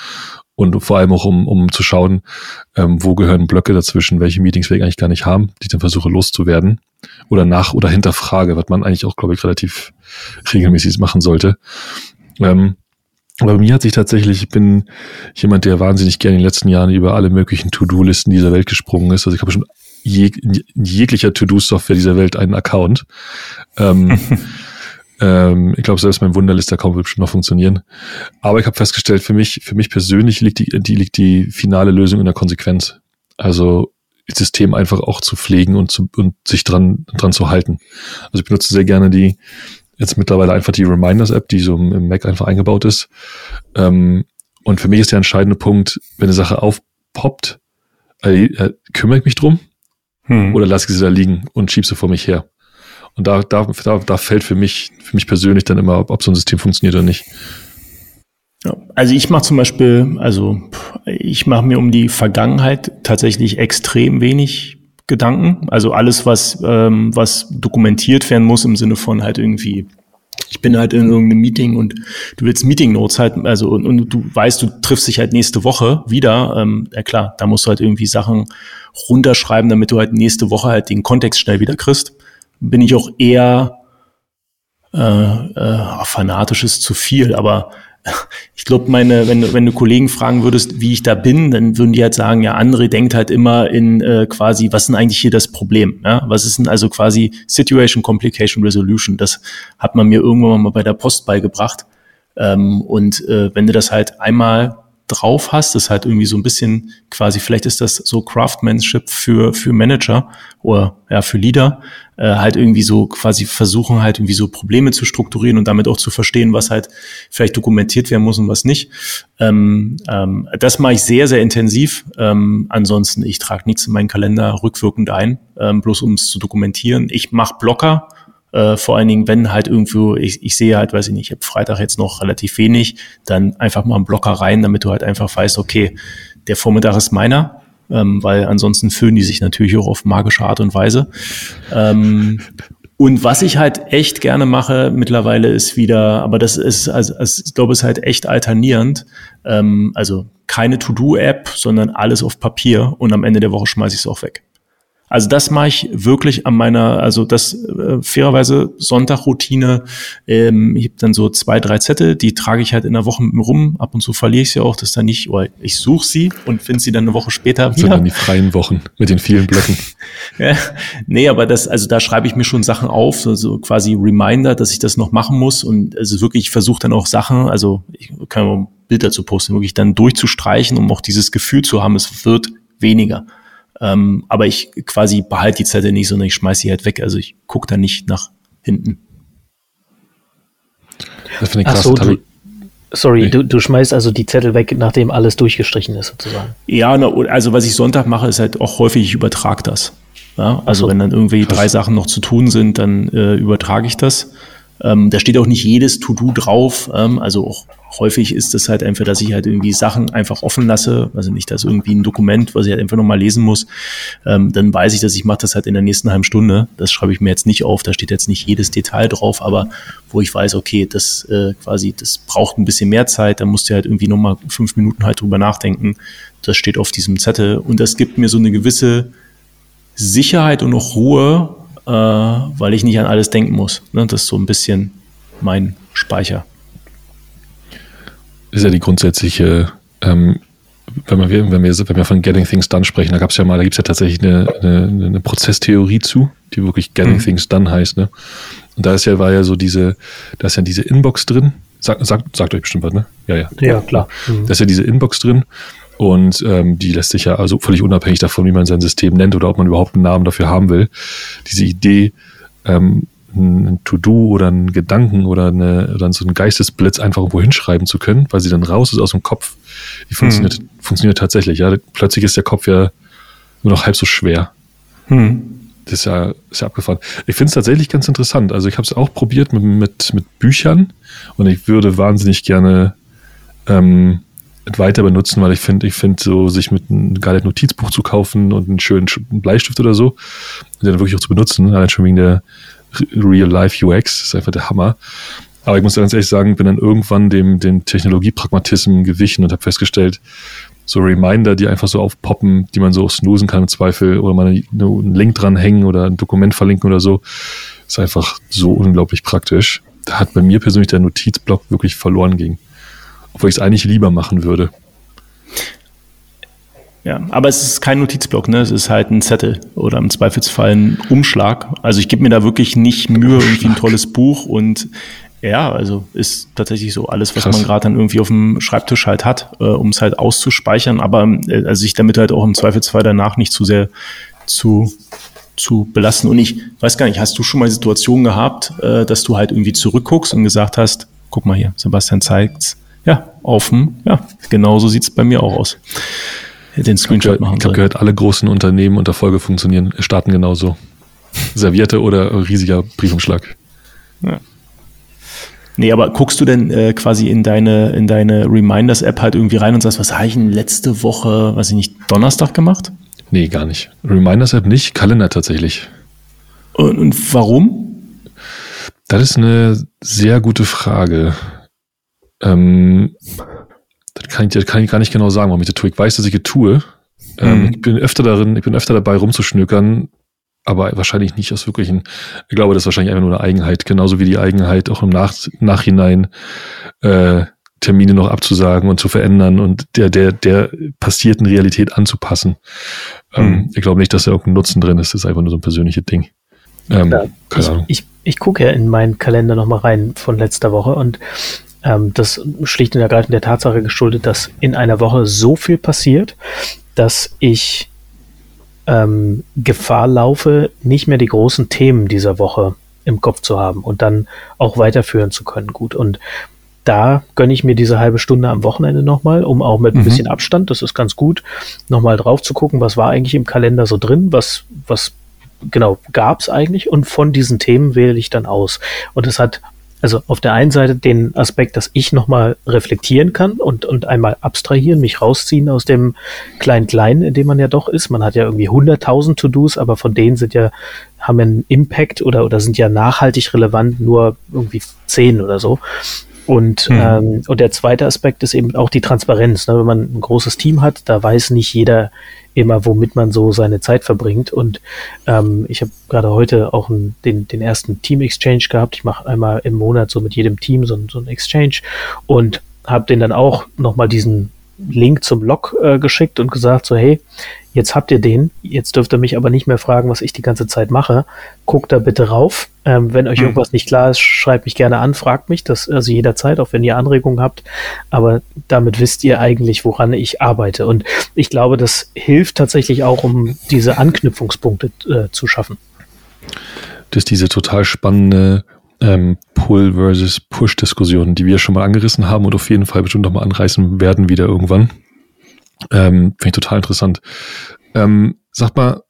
Und vor allem auch, um, um zu schauen, ähm, wo gehören Blöcke dazwischen, welche Meetings wir eigentlich gar nicht haben, die ich dann versuche loszuwerden. Oder nach oder hinterfrage, was man eigentlich auch, glaube ich, relativ regelmäßig machen sollte. Ähm, bei mir hat sich tatsächlich, ich bin jemand, der wahnsinnig gerne in den letzten Jahren über alle möglichen To-Do-Listen dieser Welt gesprungen ist. Also ich habe schon je, jeglicher To-Do-Software dieser Welt einen Account. Ähm, ähm, ich glaube, selbst mein Wunderlist-Account wird bestimmt noch funktionieren. Aber ich habe festgestellt, für mich, für mich persönlich liegt die, die, liegt die finale Lösung in der Konsequenz. Also das System einfach auch zu pflegen und, zu, und sich dran, dran zu halten. Also ich benutze sehr gerne die, jetzt mittlerweile einfach die Reminders-App, die so im Mac einfach eingebaut ist. Ähm, und für mich ist der entscheidende Punkt, wenn eine Sache aufpoppt, äh, äh, kümmere ich mich drum hm. oder lasse ich sie da liegen und schiebe sie vor mich her. Und da, da, da, da fällt für mich, für mich persönlich dann immer, ob, ob so ein System funktioniert oder nicht. Also ich mache zum Beispiel, also ich mache mir um die Vergangenheit tatsächlich extrem wenig Gedanken. Also alles, was, ähm, was dokumentiert werden muss im Sinne von halt irgendwie ich bin halt in irgendeinem Meeting und du willst Meeting Notes halt, also und, und, du weißt, du triffst dich halt nächste Woche wieder. Ähm, ja klar, da musst du halt irgendwie Sachen runterschreiben, damit du halt nächste Woche halt den Kontext schnell wieder kriegst. Bin ich auch eher äh, äh, fanatisch ist zu viel, aber ich glaube, meine, wenn, wenn du Kollegen fragen würdest, wie ich da bin, dann würden die halt sagen, ja, André denkt halt immer in äh, quasi, was ist denn eigentlich hier das Problem? Ja? Was ist denn also quasi Situation Complication Resolution? Das hat man mir irgendwann mal bei der Post beigebracht. Ähm, und äh, wenn du das halt einmal drauf hast, das halt irgendwie so ein bisschen quasi, vielleicht ist das so Craftsmanship für, für Manager oder ja, für Leader, äh, halt irgendwie so quasi versuchen halt irgendwie so Probleme zu strukturieren und damit auch zu verstehen, was halt vielleicht dokumentiert werden muss und was nicht. Ähm, ähm, das mache ich sehr, sehr intensiv. Ähm, ansonsten, ich trage nichts in meinen Kalender rückwirkend ein, ähm, bloß um es zu dokumentieren. Ich mache Blocker, äh, vor allen Dingen, wenn halt irgendwo, ich, ich sehe halt, weiß ich nicht, ich habe Freitag jetzt noch relativ wenig, dann einfach mal einen Blocker rein, damit du halt einfach weißt, okay, der Vormittag ist meiner, ähm, weil ansonsten fühlen die sich natürlich auch auf magische Art und Weise. Ähm, und was ich halt echt gerne mache mittlerweile ist wieder, aber das ist, also ich glaube, es ist halt echt alternierend. Ähm, also keine To-Do-App, sondern alles auf Papier und am Ende der Woche schmeiße ich es auch weg. Also das mache ich wirklich an meiner, also das äh, fairerweise Sonntagroutine. Ähm, ich habe dann so zwei, drei Zettel, die trage ich halt in der Woche mit mir rum. Ab und zu verliere ich sie auch, das dann nicht, oder ich suche sie und finde sie dann eine Woche später wieder. Das sind dann die freien Wochen mit den vielen Blöcken. ja, nee, aber das, also da schreibe ich mir schon Sachen auf, so, so quasi Reminder, dass ich das noch machen muss. Und also wirklich, ich versuche dann auch Sachen, also ich kann Bild dazu posten, wirklich dann durchzustreichen, um auch dieses Gefühl zu haben, es wird weniger. Ähm, aber ich quasi behalte die Zettel nicht, sondern ich schmeiße sie halt weg. Also ich gucke da nicht nach hinten. Das finde ich krass. So, du, sorry, nee. du, du schmeißt also die Zettel weg, nachdem alles durchgestrichen ist, sozusagen. Ja, also was ich Sonntag mache, ist halt auch häufig, ich übertrage das. Ja, also so. wenn dann irgendwie krass. drei Sachen noch zu tun sind, dann äh, übertrage ich das. Ähm, da steht auch nicht jedes To-Do drauf. Ähm, also auch häufig ist das halt einfach, dass ich halt irgendwie Sachen einfach offen lasse. Also nicht, dass irgendwie ein Dokument, was ich halt einfach nochmal lesen muss. Ähm, dann weiß ich, dass ich mache das halt in der nächsten halben Stunde. Das schreibe ich mir jetzt nicht auf. Da steht jetzt nicht jedes Detail drauf, aber wo ich weiß, okay, das äh, quasi, das braucht ein bisschen mehr Zeit. Da musst du halt irgendwie nochmal fünf Minuten halt drüber nachdenken. Das steht auf diesem Zettel. Und das gibt mir so eine gewisse Sicherheit und auch Ruhe, äh, weil ich nicht an alles denken muss. Ne? Das ist so ein bisschen mein Speicher. Ist ja die grundsätzliche, ähm, wenn, wir, wenn, wir, wenn wir von Getting Things Done sprechen, da gab es ja mal, da gibt es ja tatsächlich eine, eine, eine, Prozesstheorie zu, die wirklich Getting mhm. Things Done heißt. Ne? Und da ist ja, war ja so diese, da ist ja diese Inbox drin. Sag, sagt, sagt euch bestimmt was, ne? Ja, ja. Ja, klar. Mhm. Da ist ja diese Inbox drin und ähm, die lässt sich ja also völlig unabhängig davon, wie man sein System nennt oder ob man überhaupt einen Namen dafür haben will. Diese Idee, ähm, ein To-Do oder einen Gedanken oder, eine, oder so einen Geistesblitz einfach irgendwo hinschreiben zu können, weil sie dann raus ist aus dem Kopf, die funktioniert, hm. funktioniert tatsächlich. Ja, plötzlich ist der Kopf ja nur noch halb so schwer. Hm. Das ist ja, ist ja abgefahren. Ich finde es tatsächlich ganz interessant. Also ich habe es auch probiert mit, mit, mit Büchern und ich würde wahnsinnig gerne ähm, weiter benutzen, weil ich finde, ich finde so, sich mit einem geiles Notizbuch zu kaufen und einen schönen Bleistift oder so, den wirklich auch zu benutzen, allein schon wegen der Real-Life UX, ist einfach der Hammer. Aber ich muss ganz ehrlich sagen, bin dann irgendwann dem, dem Technologiepragmatismus gewichen und habe festgestellt, so Reminder, die einfach so aufpoppen, die man so snoosen kann im Zweifel oder mal einen Link dranhängen oder ein Dokument verlinken oder so, ist einfach so unglaublich praktisch. Da hat bei mir persönlich der Notizblock wirklich verloren ging obwohl ich es eigentlich lieber machen würde. Ja, aber es ist kein Notizblock, ne? Es ist halt ein Zettel oder im Zweifelsfall ein Umschlag. Also ich gebe mir da wirklich nicht Mühe, irgendwie ein tolles Buch und ja, also ist tatsächlich so alles, was Krass. man gerade dann irgendwie auf dem Schreibtisch halt hat, äh, um es halt auszuspeichern, aber äh, also sich damit halt auch im Zweifelsfall danach nicht zu sehr zu zu belasten. Und ich weiß gar nicht, hast du schon mal Situationen gehabt, äh, dass du halt irgendwie zurückguckst und gesagt hast, guck mal hier, Sebastian zeigt's, ja, offen. Ja, genauso sieht es bei mir auch aus. Den Screenshot machen. Ich habe gehört, alle großen Unternehmen und Erfolge funktionieren, starten genauso. Servierte oder riesiger Briefumschlag. Ja. Nee, aber guckst du denn äh, quasi in deine, in deine Reminders-App halt irgendwie rein und sagst, was habe ich denn letzte Woche, weiß ich nicht, Donnerstag gemacht? Nee, gar nicht. Reminders-App nicht, Kalender tatsächlich. Und, und warum? Das ist eine sehr gute Frage. Ähm, kann, ich, kann ich gar nicht genau sagen, warum ich das tue. Ich weiß, dass ich das tue. Ähm, mhm. Ich bin öfter darin, ich bin öfter dabei rumzuschnökern, aber wahrscheinlich nicht aus wirklichen, ich glaube, das ist wahrscheinlich einfach nur eine Eigenheit, genauso wie die Eigenheit auch im Nach Nachhinein äh, Termine noch abzusagen und zu verändern und der, der, der passierten Realität anzupassen. Ähm, mhm. ich glaube nicht, dass da irgendein Nutzen drin ist, das ist einfach nur so ein persönliches Ding. Ähm, ja, ich, ich, ich gucke ja in meinen Kalender nochmal rein von letzter Woche und das schlicht und ergreifend der Tatsache geschuldet, dass in einer Woche so viel passiert, dass ich ähm, Gefahr laufe, nicht mehr die großen Themen dieser Woche im Kopf zu haben und dann auch weiterführen zu können. Gut. Und da gönne ich mir diese halbe Stunde am Wochenende nochmal, um auch mit ein mhm. bisschen Abstand, das ist ganz gut, nochmal drauf zu gucken, was war eigentlich im Kalender so drin, was, was genau gab es eigentlich und von diesen Themen wähle ich dann aus. Und es hat also auf der einen Seite den Aspekt, dass ich nochmal reflektieren kann und, und einmal abstrahieren, mich rausziehen aus dem Klein-Klein, in dem man ja doch ist. Man hat ja irgendwie 100.000 To-Dos, aber von denen sind ja, haben ja einen Impact oder, oder sind ja nachhaltig relevant nur irgendwie 10 oder so. Und, mhm. ähm, und der zweite Aspekt ist eben auch die Transparenz. Ne? Wenn man ein großes Team hat, da weiß nicht jeder immer, womit man so seine Zeit verbringt. Und ähm, ich habe gerade heute auch einen, den, den ersten Team-Exchange gehabt. Ich mache einmal im Monat so mit jedem Team so, so ein Exchange und habe den dann auch nochmal diesen Link zum Log äh, geschickt und gesagt, so hey, jetzt habt ihr den, jetzt dürft ihr mich aber nicht mehr fragen, was ich die ganze Zeit mache. Guckt da bitte rauf. Ähm, wenn euch mhm. irgendwas nicht klar ist, schreibt mich gerne an, fragt mich das also jederzeit, auch wenn ihr Anregungen habt. Aber damit wisst ihr eigentlich, woran ich arbeite. Und ich glaube, das hilft tatsächlich auch, um diese Anknüpfungspunkte äh, zu schaffen. Das ist diese total spannende ähm, Pull versus Push-Diskussion, die wir schon mal angerissen haben und auf jeden Fall bestimmt noch mal anreißen werden wieder irgendwann. Ähm, Finde ich total interessant. Ähm, sag mal,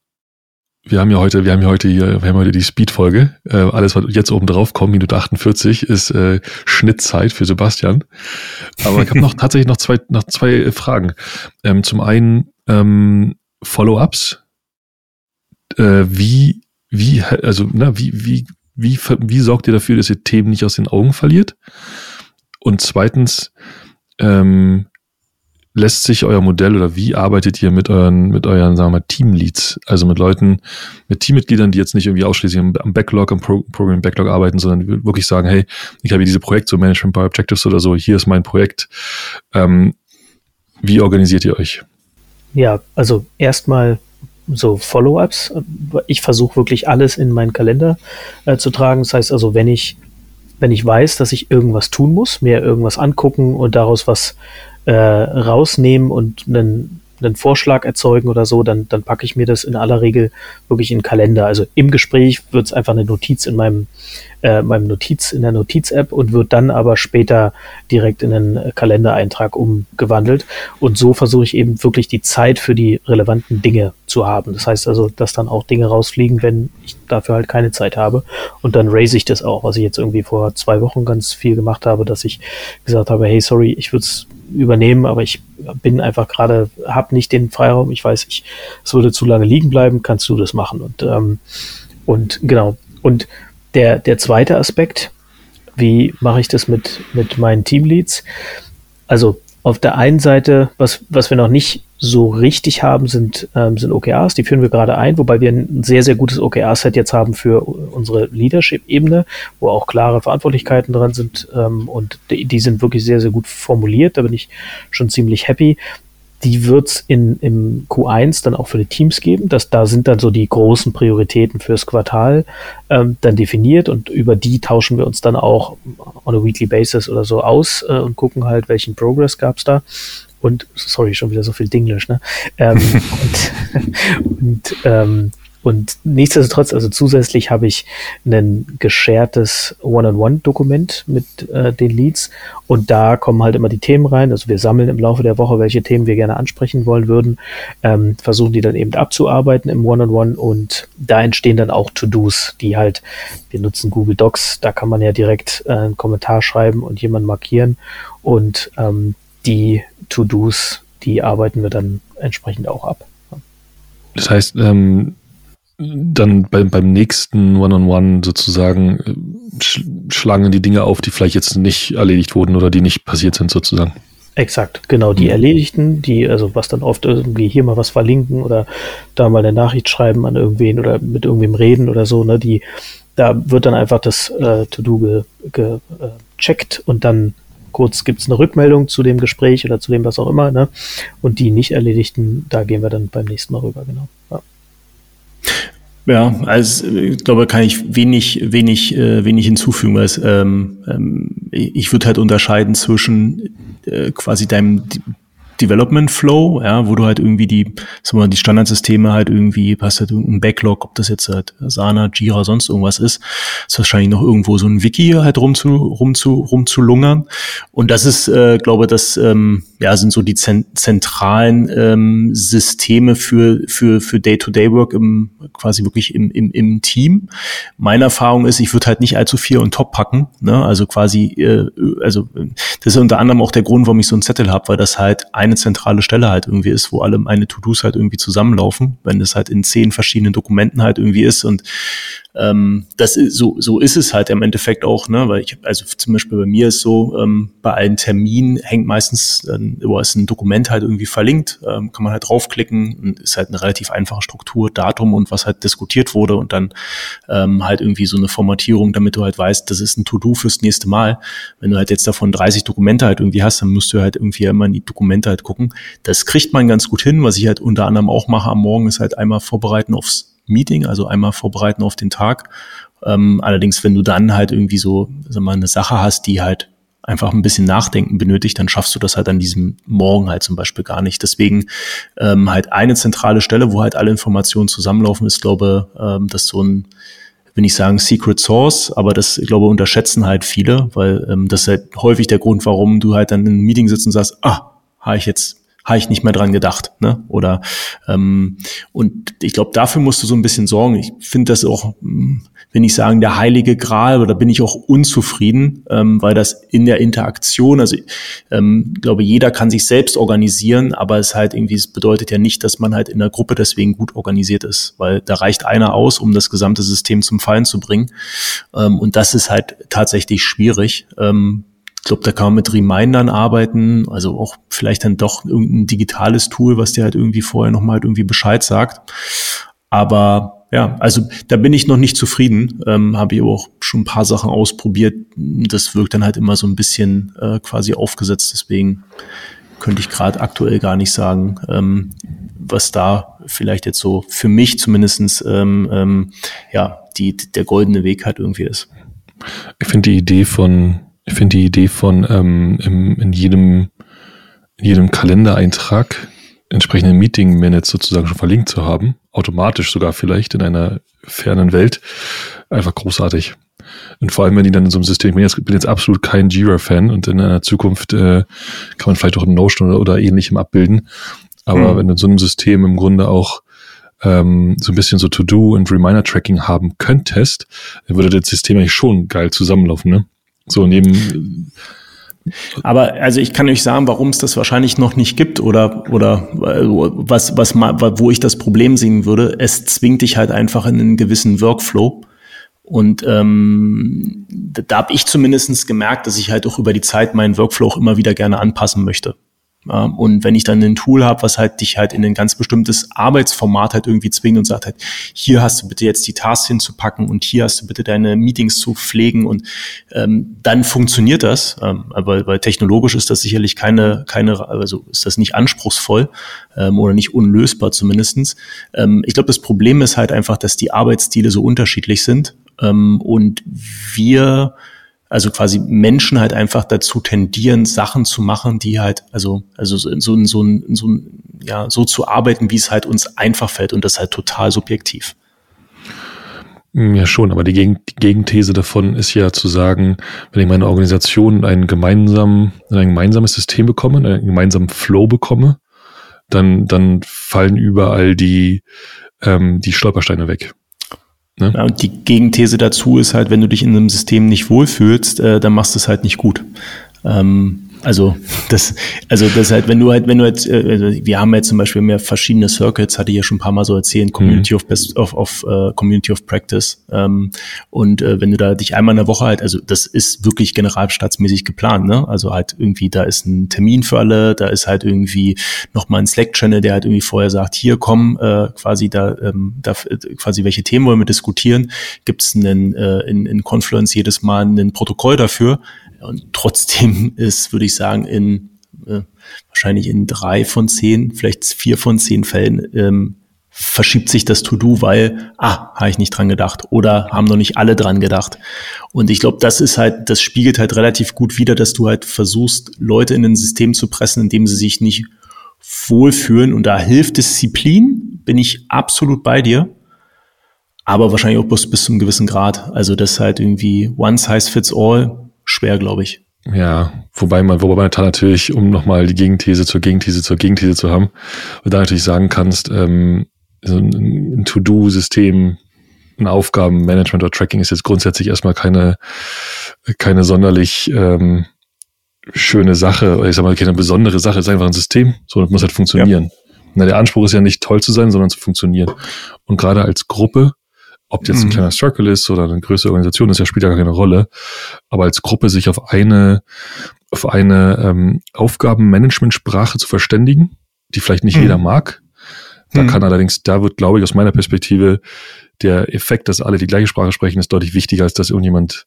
wir haben ja heute, wir haben ja heute hier, wir haben heute die Speed-Folge. Äh, alles, was jetzt oben drauf kommt, Minute 48, ist äh, Schnittzeit für Sebastian. Aber ich habe noch tatsächlich noch zwei, noch zwei Fragen. Ähm, zum einen ähm, Follow-ups. Äh, wie, wie, also, na, wie, wie wie, wie sorgt ihr dafür, dass ihr Themen nicht aus den Augen verliert? Und zweitens, ähm, lässt sich euer Modell oder wie arbeitet ihr mit euren, mit euren, sagen wir mal, Teamleads? Also mit Leuten, mit Teammitgliedern, die jetzt nicht irgendwie ausschließlich am, Backlog, am Pro Program Backlog arbeiten, sondern wirklich sagen, hey, ich habe hier diese Projekte, so Management by Objectives oder so, hier ist mein Projekt. Ähm, wie organisiert ihr euch? Ja, also erstmal so Follow-ups. Ich versuche wirklich alles in meinen Kalender äh, zu tragen. Das heißt also, wenn ich, wenn ich weiß, dass ich irgendwas tun muss, mir irgendwas angucken und daraus was äh, rausnehmen und einen einen Vorschlag erzeugen oder so, dann, dann packe ich mir das in aller Regel wirklich in den Kalender. Also im Gespräch wird es einfach eine Notiz in meinem, äh, meinem Notiz, in der Notiz-App und wird dann aber später direkt in einen Kalendereintrag umgewandelt. Und so versuche ich eben wirklich die Zeit für die relevanten Dinge zu haben. Das heißt also, dass dann auch Dinge rausfliegen, wenn ich dafür halt keine Zeit habe. Und dann raise ich das auch, was ich jetzt irgendwie vor zwei Wochen ganz viel gemacht habe, dass ich gesagt habe, hey, sorry, ich würde es übernehmen, aber ich bin einfach gerade, habe nicht den Freiraum. Ich weiß, ich, es würde zu lange liegen bleiben, kannst du das machen. Und, ähm, und genau. Und der, der zweite Aspekt, wie mache ich das mit, mit meinen Teamleads? Also auf der einen Seite, was, was wir noch nicht so richtig haben, sind, ähm, sind OKRs. Die führen wir gerade ein, wobei wir ein sehr, sehr gutes OKR-Set jetzt haben für unsere Leadership-Ebene, wo auch klare Verantwortlichkeiten dran sind ähm, und die, die, sind wirklich sehr, sehr gut formuliert. Da bin ich schon ziemlich happy. Die wird's in, im Q1 dann auch für die Teams geben. Das, da sind dann so die großen Prioritäten fürs Quartal ähm, dann definiert und über die tauschen wir uns dann auch on a weekly basis oder so aus äh, und gucken halt, welchen Progress gab's da und sorry, schon wieder so viel Dinglish, ne? Ähm, und, und, ähm, und nichtsdestotrotz, also zusätzlich habe ich ein geschertes One-on-One-Dokument mit äh, den Leads. Und da kommen halt immer die Themen rein. Also wir sammeln im Laufe der Woche, welche Themen wir gerne ansprechen wollen würden, ähm, versuchen die dann eben abzuarbeiten im One-on-One. -on -One und da entstehen dann auch To-Dos, die halt, wir nutzen Google Docs, da kann man ja direkt äh, einen Kommentar schreiben und jemanden markieren. Und ähm, die To-Dos, die arbeiten wir dann entsprechend auch ab. Das heißt, ähm, dann bei, beim nächsten One-on-One -on -One sozusagen äh, sch schlagen die Dinge auf, die vielleicht jetzt nicht erledigt wurden oder die nicht passiert sind sozusagen. Exakt, genau, die mhm. erledigten, die, also was dann oft irgendwie hier mal was verlinken oder da mal eine Nachricht schreiben an irgendwen oder mit irgendwem reden oder so, ne, die, da wird dann einfach das äh, To-Do gecheckt ge, äh, und dann kurz gibt es eine Rückmeldung zu dem Gespräch oder zu dem, was auch immer, ne? Und die nicht erledigten, da gehen wir dann beim nächsten Mal rüber, genau. Ja. Ja, also ich glaube, kann ich wenig, wenig, äh, wenig hinzufügen, weil es, ähm, ähm, ich würde halt unterscheiden zwischen äh, quasi deinem Development Flow, ja, wo du halt irgendwie die, sagen wir mal, die Standardsysteme halt irgendwie, hast halt irgendein Backlog, ob das jetzt halt Asana, Jira, sonst irgendwas ist, ist wahrscheinlich noch irgendwo so ein Wiki halt rum zu, rum zu, rum zu lungern. Und das ist, äh, glaube das, ähm, ja, sind so die zentralen ähm, Systeme für, für, für Day-to-Day-Work im, quasi wirklich im, im, im Team. Meine Erfahrung ist, ich würde halt nicht allzu viel on top packen, ne, also quasi, äh, also, das ist unter anderem auch der Grund, warum ich so einen Zettel habe, weil das halt eine zentrale Stelle halt irgendwie ist, wo alle meine To-Dos halt irgendwie zusammenlaufen, wenn das halt in zehn verschiedenen Dokumenten halt irgendwie ist und ähm, das ist, so, so ist es halt im Endeffekt auch, ne? Weil ich, also zum Beispiel bei mir ist so, ähm, bei allen Terminen hängt meistens, ähm, ist ein Dokument halt irgendwie verlinkt, ähm, kann man halt draufklicken und ist halt eine relativ einfache Struktur, Datum und was halt diskutiert wurde und dann ähm, halt irgendwie so eine Formatierung, damit du halt weißt, das ist ein To-Do fürs nächste Mal. Wenn du halt jetzt davon 30 Dokumente halt irgendwie hast, dann musst du halt irgendwie immer in die Dokumente halt gucken. Das kriegt man ganz gut hin. Was ich halt unter anderem auch mache am Morgen, ist halt einmal vorbereiten aufs Meeting, also einmal vorbereiten auf den Tag. Ähm, allerdings, wenn du dann halt irgendwie so, sag mal, eine Sache hast, die halt einfach ein bisschen Nachdenken benötigt, dann schaffst du das halt an diesem Morgen halt zum Beispiel gar nicht. Deswegen ähm, halt eine zentrale Stelle, wo halt alle Informationen zusammenlaufen, ist, glaube ähm, das so ein will nicht sagen Secret Source, aber das, ich glaube, unterschätzen halt viele, weil ähm, das ist halt häufig der Grund, warum du halt dann in einem Meeting sitzt und sagst, ah, habe ich jetzt habe ich nicht mehr dran gedacht. Ne? Oder ähm, und ich glaube, dafür musst du so ein bisschen sorgen. Ich finde das auch, hm, will ich sagen, der heilige Gral, oder bin ich auch unzufrieden, ähm, weil das in der Interaktion, also ähm, ich glaube, jeder kann sich selbst organisieren, aber es halt irgendwie, es bedeutet ja nicht, dass man halt in der Gruppe deswegen gut organisiert ist, weil da reicht einer aus, um das gesamte System zum Fallen zu bringen. Ähm, und das ist halt tatsächlich schwierig. Ähm, glaube, da kann man mit Remindern arbeiten, also auch vielleicht dann doch irgendein digitales Tool, was dir halt irgendwie vorher nochmal halt irgendwie Bescheid sagt. Aber ja, also da bin ich noch nicht zufrieden. Ähm, Habe ich auch schon ein paar Sachen ausprobiert. Das wirkt dann halt immer so ein bisschen äh, quasi aufgesetzt. Deswegen könnte ich gerade aktuell gar nicht sagen, ähm, was da vielleicht jetzt so für mich zumindestens ähm, ähm, ja die der goldene Weg halt irgendwie ist. Ich finde die Idee von ich finde die Idee von ähm, im, in jedem in jedem Kalendereintrag entsprechende Meeting Minutes sozusagen schon verlinkt zu haben, automatisch sogar vielleicht in einer fernen Welt, einfach großartig. Und vor allem, wenn die dann in so einem System, ich bin jetzt, bin jetzt absolut kein Jira-Fan und in einer Zukunft äh, kann man vielleicht auch ein Notion oder, oder ähnlichem abbilden. Aber mhm. wenn du in so einem System im Grunde auch ähm, so ein bisschen so To-Do und Reminder-Tracking haben könntest, dann würde das System eigentlich schon geil zusammenlaufen, ne? So neben. Aber also ich kann euch sagen, warum es das wahrscheinlich noch nicht gibt oder oder was was wo ich das Problem sehen würde. Es zwingt dich halt einfach in einen gewissen Workflow. Und ähm, da habe ich zumindestens gemerkt, dass ich halt auch über die Zeit meinen Workflow auch immer wieder gerne anpassen möchte. Und wenn ich dann ein Tool habe, was halt dich halt in ein ganz bestimmtes Arbeitsformat halt irgendwie zwingt und sagt halt, hier hast du bitte jetzt die Tasks hinzupacken und hier hast du bitte deine Meetings zu pflegen und ähm, dann funktioniert das. Ähm, aber weil technologisch ist das sicherlich keine, keine, also ist das nicht anspruchsvoll ähm, oder nicht unlösbar zumindestens. Ähm, ich glaube, das Problem ist halt einfach, dass die Arbeitsstile so unterschiedlich sind ähm, und wir also quasi Menschen halt einfach dazu tendieren, Sachen zu machen, die halt, also, also so, so, so, ja, so zu arbeiten, wie es halt uns einfach fällt und das halt total subjektiv. Ja, schon, aber die, Gegen die Gegenthese davon ist ja zu sagen, wenn ich meine Organisation einen gemeinsamen, ein gemeinsames System bekomme, einen gemeinsamen Flow bekomme, dann, dann fallen überall die, ähm, die Stolpersteine weg. Ne? Ja, und die Gegenthese dazu ist halt, wenn du dich in einem System nicht wohlfühlst, äh, dann machst du es halt nicht gut. Ähm, also das, also das halt, wenn du halt, wenn du halt, äh, also wir haben jetzt zum Beispiel mehr verschiedene Circuits, hatte ich ja schon ein paar Mal so erzählt, Community mhm. of Best of, of uh, Community of Practice. Ähm, und äh, wenn du da dich einmal in der Woche halt, also das ist wirklich generalstaatsmäßig geplant, ne? Also halt irgendwie, da ist ein Termin für alle, da ist halt irgendwie nochmal ein Slack-Channel, der halt irgendwie vorher sagt, hier komm, äh, quasi da, ähm, da quasi welche Themen wollen wir diskutieren, gibt es einen äh, in, in Confluence jedes Mal ein Protokoll dafür und trotzdem ist, würde ich sagen, in äh, wahrscheinlich in drei von zehn, vielleicht vier von zehn Fällen ähm, verschiebt sich das To-Do, weil, ah, habe ich nicht dran gedacht oder haben noch nicht alle dran gedacht. Und ich glaube, das ist halt, das spiegelt halt relativ gut wider, dass du halt versuchst, Leute in ein System zu pressen, in dem sie sich nicht wohlfühlen und da hilft Disziplin, bin ich absolut bei dir. Aber wahrscheinlich auch bis, bis zum gewissen Grad. Also das halt irgendwie one size fits all schwer, glaube ich. Ja, wobei man, wobei man da natürlich, um nochmal die Gegenthese zur Gegenthese zur Gegenthese zu haben, da natürlich sagen kannst, ähm, so ein, ein To-Do-System, ein Aufgabenmanagement oder Tracking ist jetzt grundsätzlich erstmal keine, keine sonderlich ähm, schöne Sache, oder ich sag mal, keine besondere Sache, ist einfach ein System, so das muss halt funktionieren. Ja. Na, der Anspruch ist ja nicht toll zu sein, sondern zu funktionieren. Und gerade als Gruppe, ob jetzt ein mhm. kleiner Circle ist oder eine größere Organisation, das ja spielt ja gar keine Rolle. Aber als Gruppe sich auf eine, auf eine ähm, Aufgabenmanagement-Sprache zu verständigen, die vielleicht nicht mhm. jeder mag, da mhm. kann allerdings, da wird, glaube ich, aus meiner Perspektive der Effekt, dass alle die gleiche Sprache sprechen, ist deutlich wichtiger, als dass irgendjemand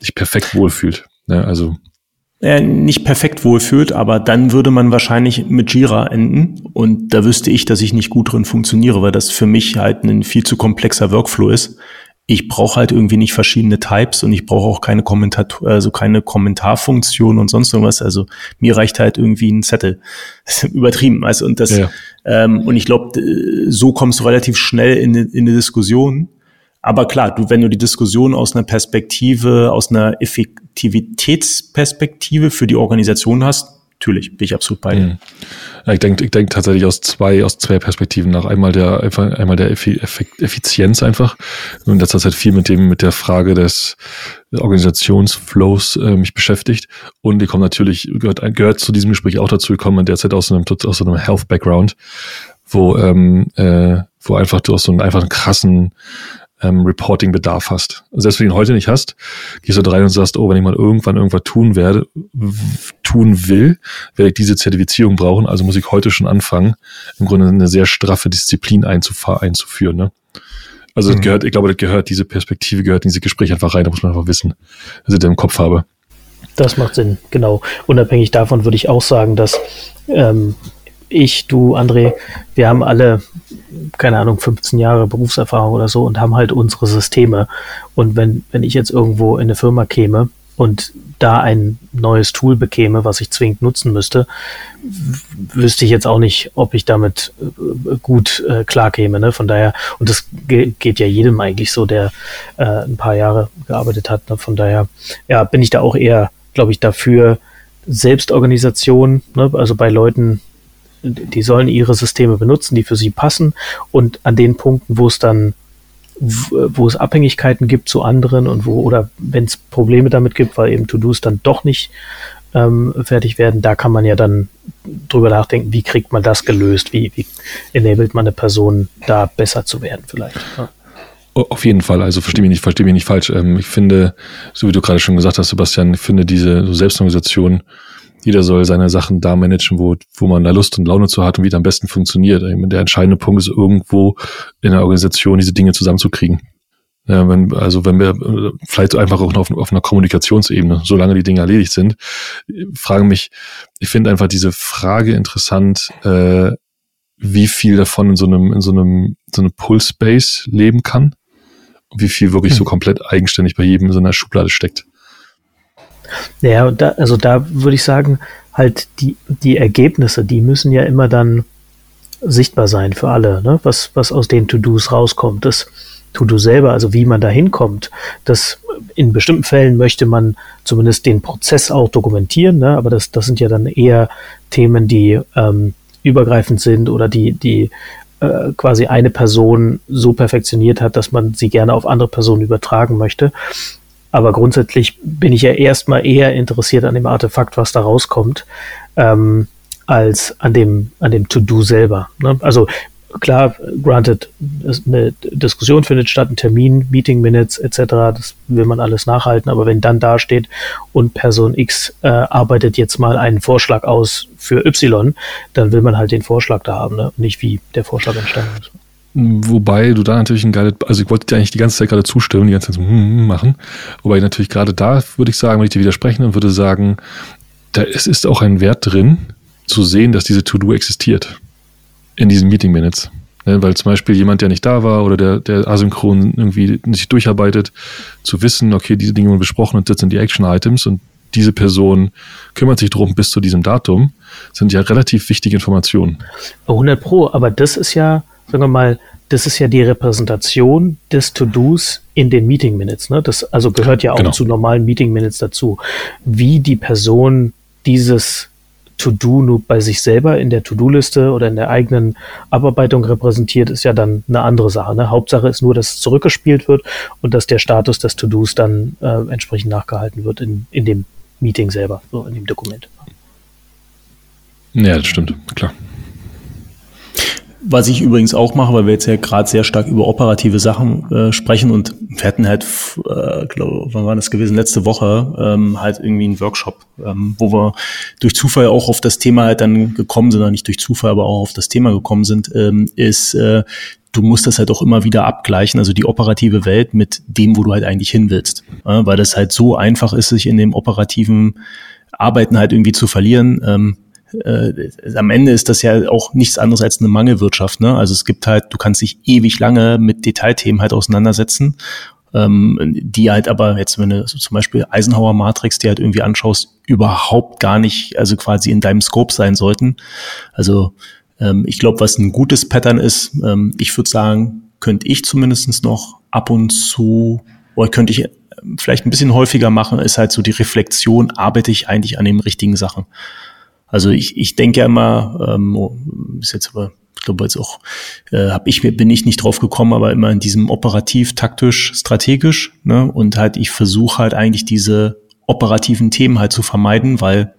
sich perfekt wohlfühlt. Ne? Also äh, nicht perfekt wohlfühlt, aber dann würde man wahrscheinlich mit Jira enden und da wüsste ich, dass ich nicht gut drin funktioniere, weil das für mich halt ein viel zu komplexer Workflow ist. Ich brauche halt irgendwie nicht verschiedene Types und ich brauche auch keine Kommentator, also keine Kommentarfunktion und sonst irgendwas. Also mir reicht halt irgendwie ein Zettel. Übertrieben. Also und das ja. ähm, und ich glaube, so kommst du relativ schnell in, in eine Diskussion aber klar, du, wenn du die Diskussion aus einer Perspektive, aus einer Effektivitätsperspektive für die Organisation hast, natürlich, bin ich absolut bei dir. Mhm. Ja, ich denke ich denk tatsächlich aus zwei, aus zwei Perspektiven nach. Einmal der, einfach, einmal der Effizienz einfach. Und das hat halt viel mit dem, mit der Frage des Organisationsflows äh, mich beschäftigt. Und ich komme natürlich, gehört, gehört zu diesem Gespräch auch dazu, ich komme derzeit aus einem, aus einem Health-Background, wo, ähm, äh, wo einfach du aus so einem einfach einen krassen ähm, Reporting-Bedarf hast. Also selbst wenn du ihn heute nicht hast, gehst du da rein und sagst, oh, wenn ich mal irgendwann irgendwas tun werde, tun will, werde ich diese Zertifizierung brauchen, also muss ich heute schon anfangen, im Grunde eine sehr straffe Disziplin einzuführen. Ne? Also das mhm. gehört, ich glaube, das gehört, diese Perspektive gehört in diese Gespräche einfach rein, da muss man einfach wissen, dass ich das im Kopf habe. Das macht Sinn, genau. Unabhängig davon würde ich auch sagen, dass ähm, ich, du, André, wir haben alle, keine Ahnung, 15 Jahre Berufserfahrung oder so und haben halt unsere Systeme. Und wenn, wenn ich jetzt irgendwo in eine Firma käme und da ein neues Tool bekäme, was ich zwingend nutzen müsste, wüsste ich jetzt auch nicht, ob ich damit äh, gut äh, klarkäme. Ne? Von daher, und das ge geht ja jedem eigentlich so, der äh, ein paar Jahre gearbeitet hat. Ne? Von daher, ja, bin ich da auch eher, glaube ich, dafür, Selbstorganisation, ne? also bei Leuten, die sollen ihre Systeme benutzen, die für sie passen und an den Punkten, wo es dann wo es Abhängigkeiten gibt zu anderen und wo, oder wenn es Probleme damit gibt, weil eben To-Dos dann doch nicht ähm, fertig werden, da kann man ja dann drüber nachdenken, wie kriegt man das gelöst, wie, wie enabled man eine Person, da besser zu werden vielleicht. Ja. Auf jeden Fall, also verstehe mich nicht, verstehe mich nicht falsch. Ähm, ich finde, so wie du gerade schon gesagt hast, Sebastian, ich finde diese Selbstorganisation jeder soll seine Sachen da managen, wo, wo man da Lust und Laune zu hat und wie es am besten funktioniert. Der entscheidende Punkt ist irgendwo in der Organisation diese Dinge zusammenzukriegen. Ja, wenn, also wenn wir vielleicht einfach auch auf, auf einer Kommunikationsebene, solange die Dinge erledigt sind, fragen mich, ich finde einfach diese Frage interessant, äh, wie viel davon in so einem, in so einem, so einem Pull-Space leben kann und wie viel wirklich hm. so komplett eigenständig bei jedem in so einer Schublade steckt. Ja, da, also da würde ich sagen, halt die, die Ergebnisse, die müssen ja immer dann sichtbar sein für alle, ne? was, was aus den To-Dos rauskommt. Das To-Do selber, also wie man da hinkommt, das in bestimmten Fällen möchte man zumindest den Prozess auch dokumentieren, ne? aber das, das sind ja dann eher Themen, die ähm, übergreifend sind oder die, die äh, quasi eine Person so perfektioniert hat, dass man sie gerne auf andere Personen übertragen möchte. Aber grundsätzlich bin ich ja erstmal eher interessiert an dem Artefakt, was da rauskommt, ähm, als an dem, an dem To-Do selber. Ne? Also klar, granted, eine Diskussion findet statt, ein Termin, Meeting Minutes etc., das will man alles nachhalten, aber wenn dann da steht und Person X äh, arbeitet jetzt mal einen Vorschlag aus für Y, dann will man halt den Vorschlag da haben, ne? nicht wie der Vorschlag entstanden ist. Wobei du da natürlich ein geiles, also ich wollte dir eigentlich die ganze Zeit gerade zustimmen, die ganze Zeit so hm, hm, machen. Wobei natürlich gerade da würde ich sagen, würde ich dir widersprechen und würde sagen, da es ist auch ein Wert drin, zu sehen, dass diese To-Do existiert. In diesen Meeting Minutes. Ne, weil zum Beispiel jemand, der nicht da war oder der, der asynchron irgendwie sich durcharbeitet, zu wissen, okay, diese Dinge wurden besprochen und das sind die Action-Items und diese Person kümmert sich drum bis zu diesem Datum, sind ja relativ wichtige Informationen. 100 Pro, aber das ist ja, sagen wir mal, das ist ja die Repräsentation des To-Dos in den Meeting Minutes. Ne? Das also gehört ja auch genau. zu normalen Meeting Minutes dazu. Wie die Person dieses To-Do nur bei sich selber in der To-Do-Liste oder in der eigenen Abarbeitung repräsentiert, ist ja dann eine andere Sache. Ne? Hauptsache ist nur, dass es zurückgespielt wird und dass der Status des To-Dos dann äh, entsprechend nachgehalten wird in, in dem Meeting selber, so in dem Dokument. Ja, das stimmt, klar. Was ich übrigens auch mache, weil wir jetzt ja gerade sehr stark über operative Sachen äh, sprechen und wir hatten halt, äh, glaube, wann war das gewesen? Letzte Woche ähm, halt irgendwie einen Workshop, ähm, wo wir durch Zufall auch auf das Thema halt dann gekommen sind, oder nicht durch Zufall, aber auch auf das Thema gekommen sind, ähm, ist äh, du musst das halt auch immer wieder abgleichen, also die operative Welt mit dem, wo du halt eigentlich hin willst. Ja, weil das halt so einfach ist, sich in dem operativen Arbeiten halt irgendwie zu verlieren. Äh, am Ende ist das ja auch nichts anderes als eine Mangelwirtschaft. Ne? Also es gibt halt, du kannst dich ewig lange mit Detailthemen halt auseinandersetzen, ähm, die halt aber jetzt, wenn du zum Beispiel Eisenhower Matrix die halt irgendwie anschaust, überhaupt gar nicht, also quasi in deinem Scope sein sollten. Also ähm, ich glaube, was ein gutes Pattern ist, ähm, ich würde sagen, könnte ich zumindestens noch ab und zu, oder könnte ich vielleicht ein bisschen häufiger machen, ist halt so die Reflexion, arbeite ich eigentlich an den richtigen Sachen. Also ich, ich denke ja immer, ähm, ist jetzt aber, ich glaube jetzt auch, äh, hab ich bin ich nicht drauf gekommen, aber immer in diesem operativ, taktisch, strategisch. Ne? Und halt, ich versuche halt eigentlich diese operativen Themen halt zu vermeiden, weil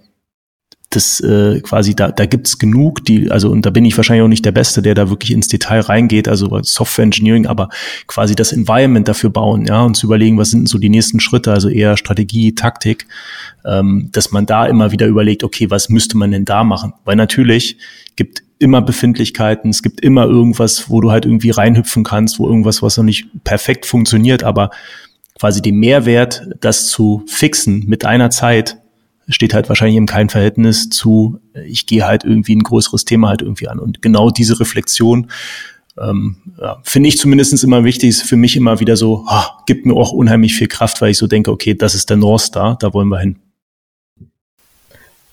das äh, quasi da da gibt's genug, die also und da bin ich wahrscheinlich auch nicht der Beste, der da wirklich ins Detail reingeht, also Software Engineering, aber quasi das Environment dafür bauen, ja und zu überlegen, was sind so die nächsten Schritte, also eher Strategie, Taktik, ähm, dass man da immer wieder überlegt, okay, was müsste man denn da machen? Weil natürlich gibt immer Befindlichkeiten, es gibt immer irgendwas, wo du halt irgendwie reinhüpfen kannst, wo irgendwas, was noch nicht perfekt funktioniert, aber quasi den Mehrwert, das zu fixen mit einer Zeit, steht halt wahrscheinlich im kein Verhältnis zu, ich gehe halt irgendwie ein größeres Thema halt irgendwie an. Und genau diese Reflexion ähm, ja, finde ich zumindest immer wichtig, ist für mich immer wieder so, oh, gibt mir auch unheimlich viel Kraft, weil ich so denke, okay, das ist der North Star, da wollen wir hin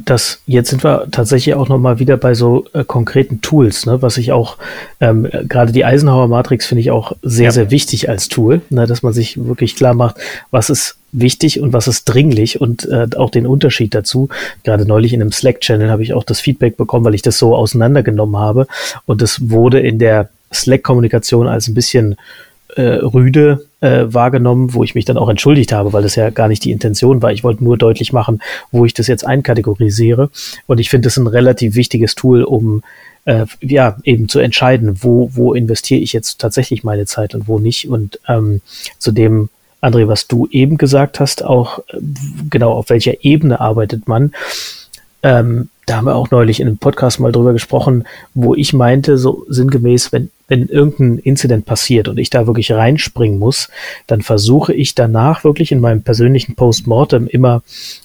das, jetzt sind wir tatsächlich auch nochmal wieder bei so äh, konkreten Tools, ne, was ich auch, ähm, gerade die Eisenhower Matrix finde ich auch sehr, ja. sehr wichtig als Tool, ne, dass man sich wirklich klar macht, was ist wichtig und was ist dringlich und äh, auch den Unterschied dazu. Gerade neulich in einem Slack-Channel habe ich auch das Feedback bekommen, weil ich das so auseinandergenommen habe und das wurde in der Slack-Kommunikation als ein bisschen äh, rüde äh, wahrgenommen, wo ich mich dann auch entschuldigt habe, weil das ja gar nicht die Intention war. Ich wollte nur deutlich machen, wo ich das jetzt einkategorisiere. Und ich finde das ein relativ wichtiges Tool, um äh, ja eben zu entscheiden, wo, wo investiere ich jetzt tatsächlich meine Zeit und wo nicht. Und ähm, zu dem, André, was du eben gesagt hast, auch äh, genau auf welcher Ebene arbeitet man. Ähm, da haben wir auch neulich in einem Podcast mal drüber gesprochen, wo ich meinte, so sinngemäß, wenn wenn irgendein Incident passiert und ich da wirklich reinspringen muss, dann versuche ich danach wirklich in meinem persönlichen Postmortem immer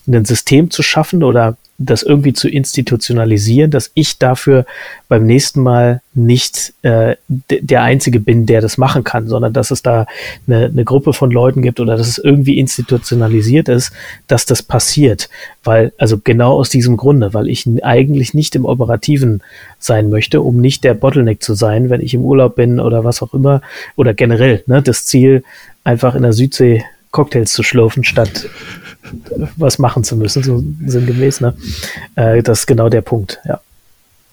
ein System zu schaffen oder das irgendwie zu institutionalisieren, dass ich dafür beim nächsten Mal nicht äh, der Einzige bin, der das machen kann, sondern dass es da eine, eine Gruppe von Leuten gibt oder dass es irgendwie institutionalisiert ist, dass das passiert. Weil, also genau aus diesem Grunde, weil ich eigentlich nicht im Operativen sein möchte, um nicht der Bottleneck zu sein, wenn ich im Urlaub bin oder was auch immer, oder generell, ne, das Ziel, einfach in der Südsee Cocktails zu schlürfen, statt was machen zu müssen, so sinngemäß. Ne? Äh, das ist genau der Punkt, ja.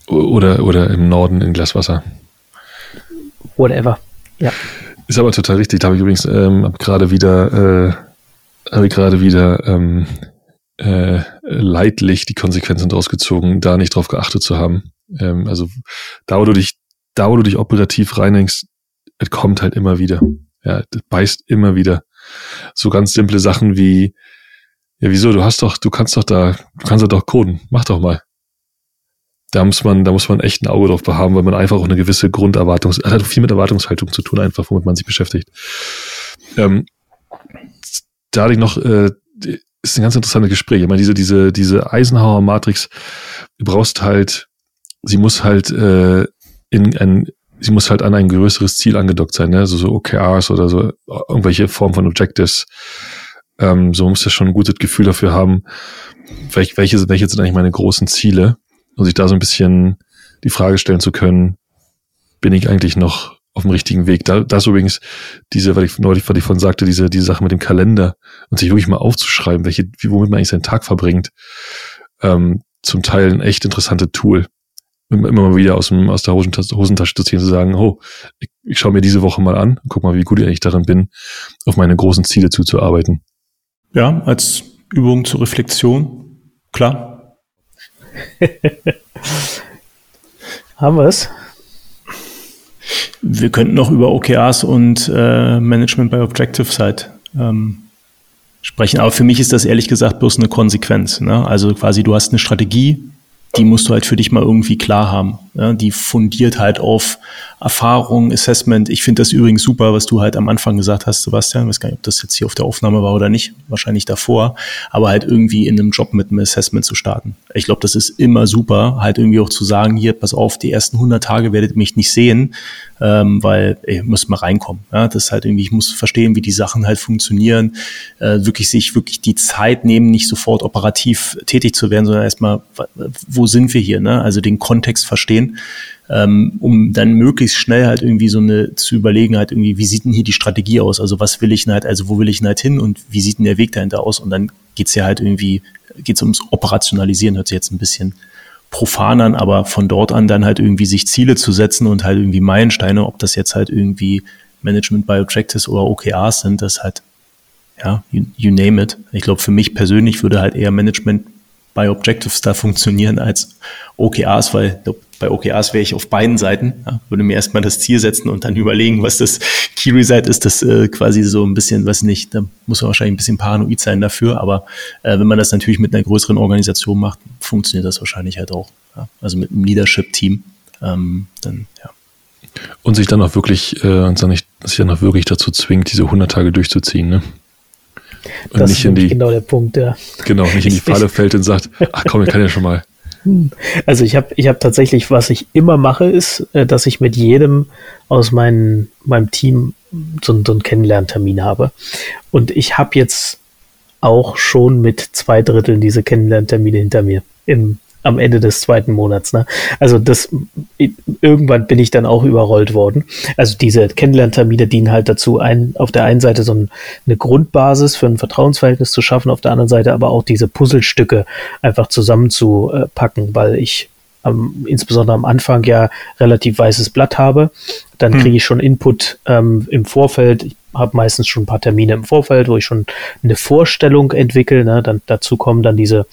Oder, oder im Norden in Glaswasser. Whatever, ja. Ist aber total richtig. Da habe ich übrigens ähm, gerade wieder, äh, habe ich gerade wieder ähm, äh, leidlich die Konsequenzen draus gezogen, da nicht drauf geachtet zu haben. Ähm, also da, wo du dich, da, wo du dich operativ reinhängst, es kommt halt immer wieder. Ja, das beißt immer wieder. So ganz simple Sachen wie, ja, wieso? Du hast doch, du kannst doch da, du kannst doch coden. Mach doch mal. Da muss man, da muss man echt ein Auge drauf behaben, weil man einfach auch eine gewisse Grunderwartungs, hat viel mit Erwartungshaltung zu tun, einfach, womit man sich beschäftigt. Ähm, da hatte ich noch, äh, ist ein ganz interessantes Gespräch. Ich meine, diese, diese, diese Eisenhower Matrix, du brauchst halt, sie muss halt äh, in ein, sie muss halt an ein größeres Ziel angedockt sein, ne? Also so OKRs oder so irgendwelche Formen von Objectives Ähm, so muss ja schon ein gutes Gefühl dafür haben, welche, welche, welche sind eigentlich meine großen Ziele und sich da so ein bisschen die Frage stellen zu können, bin ich eigentlich noch auf dem richtigen Weg? Da, das übrigens diese, weil ich neulich, was ich von sagte, diese, diese Sache mit dem Kalender und sich wirklich mal aufzuschreiben, welche, womit man eigentlich seinen Tag verbringt, ähm, zum Teil ein echt interessantes Tool. Immer mal wieder aus, dem, aus der Hosentasche, Hosentasche zu ziehen, zu sagen, oh, ich, ich schaue mir diese Woche mal an, guck mal, wie gut ich eigentlich darin bin, auf meine großen Ziele zuzuarbeiten. Ja, als Übung zur Reflexion, klar. Haben wir es? Wir könnten noch über OKRs und äh, Management by Objective Side ähm, sprechen, aber für mich ist das ehrlich gesagt bloß eine Konsequenz. Ne? Also quasi, du hast eine Strategie, die musst du halt für dich mal irgendwie klar haben. Ja, die fundiert halt auf Erfahrung, Assessment. Ich finde das übrigens super, was du halt am Anfang gesagt hast, Sebastian. Ich weiß gar nicht, ob das jetzt hier auf der Aufnahme war oder nicht. Wahrscheinlich davor. Aber halt irgendwie in einem Job mit einem Assessment zu starten. Ich glaube, das ist immer super, halt irgendwie auch zu sagen, hier, pass auf, die ersten 100 Tage werdet ihr mich nicht sehen, ähm, weil ihr müsst mal reinkommen. Ja, das ist halt irgendwie, ich muss verstehen, wie die Sachen halt funktionieren. Äh, wirklich sich wirklich die Zeit nehmen, nicht sofort operativ tätig zu werden, sondern erstmal, wo sind wir hier? Ne? Also den Kontext verstehen ähm, um dann möglichst schnell halt irgendwie so eine zu überlegen, halt irgendwie, wie sieht denn hier die Strategie aus? Also was will ich denn halt, also wo will ich denn halt hin und wie sieht denn der Weg dahinter aus? Und dann geht's ja halt irgendwie, geht's ums Operationalisieren, hört sich jetzt ein bisschen profan an, aber von dort an dann halt irgendwie sich Ziele zu setzen und halt irgendwie Meilensteine, ob das jetzt halt irgendwie Management by Objectives oder OKRs sind, das halt, ja, you, you name it. Ich glaube, für mich persönlich würde halt eher Management by Objectives da funktionieren als OKRs, weil bei OKRs wäre ich auf beiden Seiten, ja, würde mir erstmal das Ziel setzen und dann überlegen, was das Key Result ist, das äh, quasi so ein bisschen, weiß nicht, da muss man wahrscheinlich ein bisschen paranoid sein dafür, aber äh, wenn man das natürlich mit einer größeren Organisation macht, funktioniert das wahrscheinlich halt auch. Ja, also mit einem Leadership-Team, ähm, dann, ja. Und sich dann auch wirklich, äh, und sich dann auch wirklich dazu zwingt, diese 100 Tage durchzuziehen, ne? Und das nicht in die, genau der Punkt, ja. Genau, nicht in die Falle fällt und sagt, ach komm, ich kann ja schon mal. Also ich habe ich hab tatsächlich, was ich immer mache, ist, äh, dass ich mit jedem aus mein, meinem Team so, so einen Kennenlerntermin habe. Und ich habe jetzt auch schon mit zwei Dritteln diese Kennenlerntermine hinter mir im am Ende des zweiten Monats. Ne? Also das irgendwann bin ich dann auch überrollt worden. Also diese Kennenlerntermine dienen halt dazu, ein, auf der einen Seite so ein, eine Grundbasis für ein Vertrauensverhältnis zu schaffen, auf der anderen Seite aber auch diese Puzzlestücke einfach zusammenzupacken, weil ich ähm, insbesondere am Anfang ja relativ weißes Blatt habe. Dann hm. kriege ich schon Input ähm, im Vorfeld. Ich habe meistens schon ein paar Termine im Vorfeld, wo ich schon eine Vorstellung entwickle. Ne? Dann dazu kommen dann diese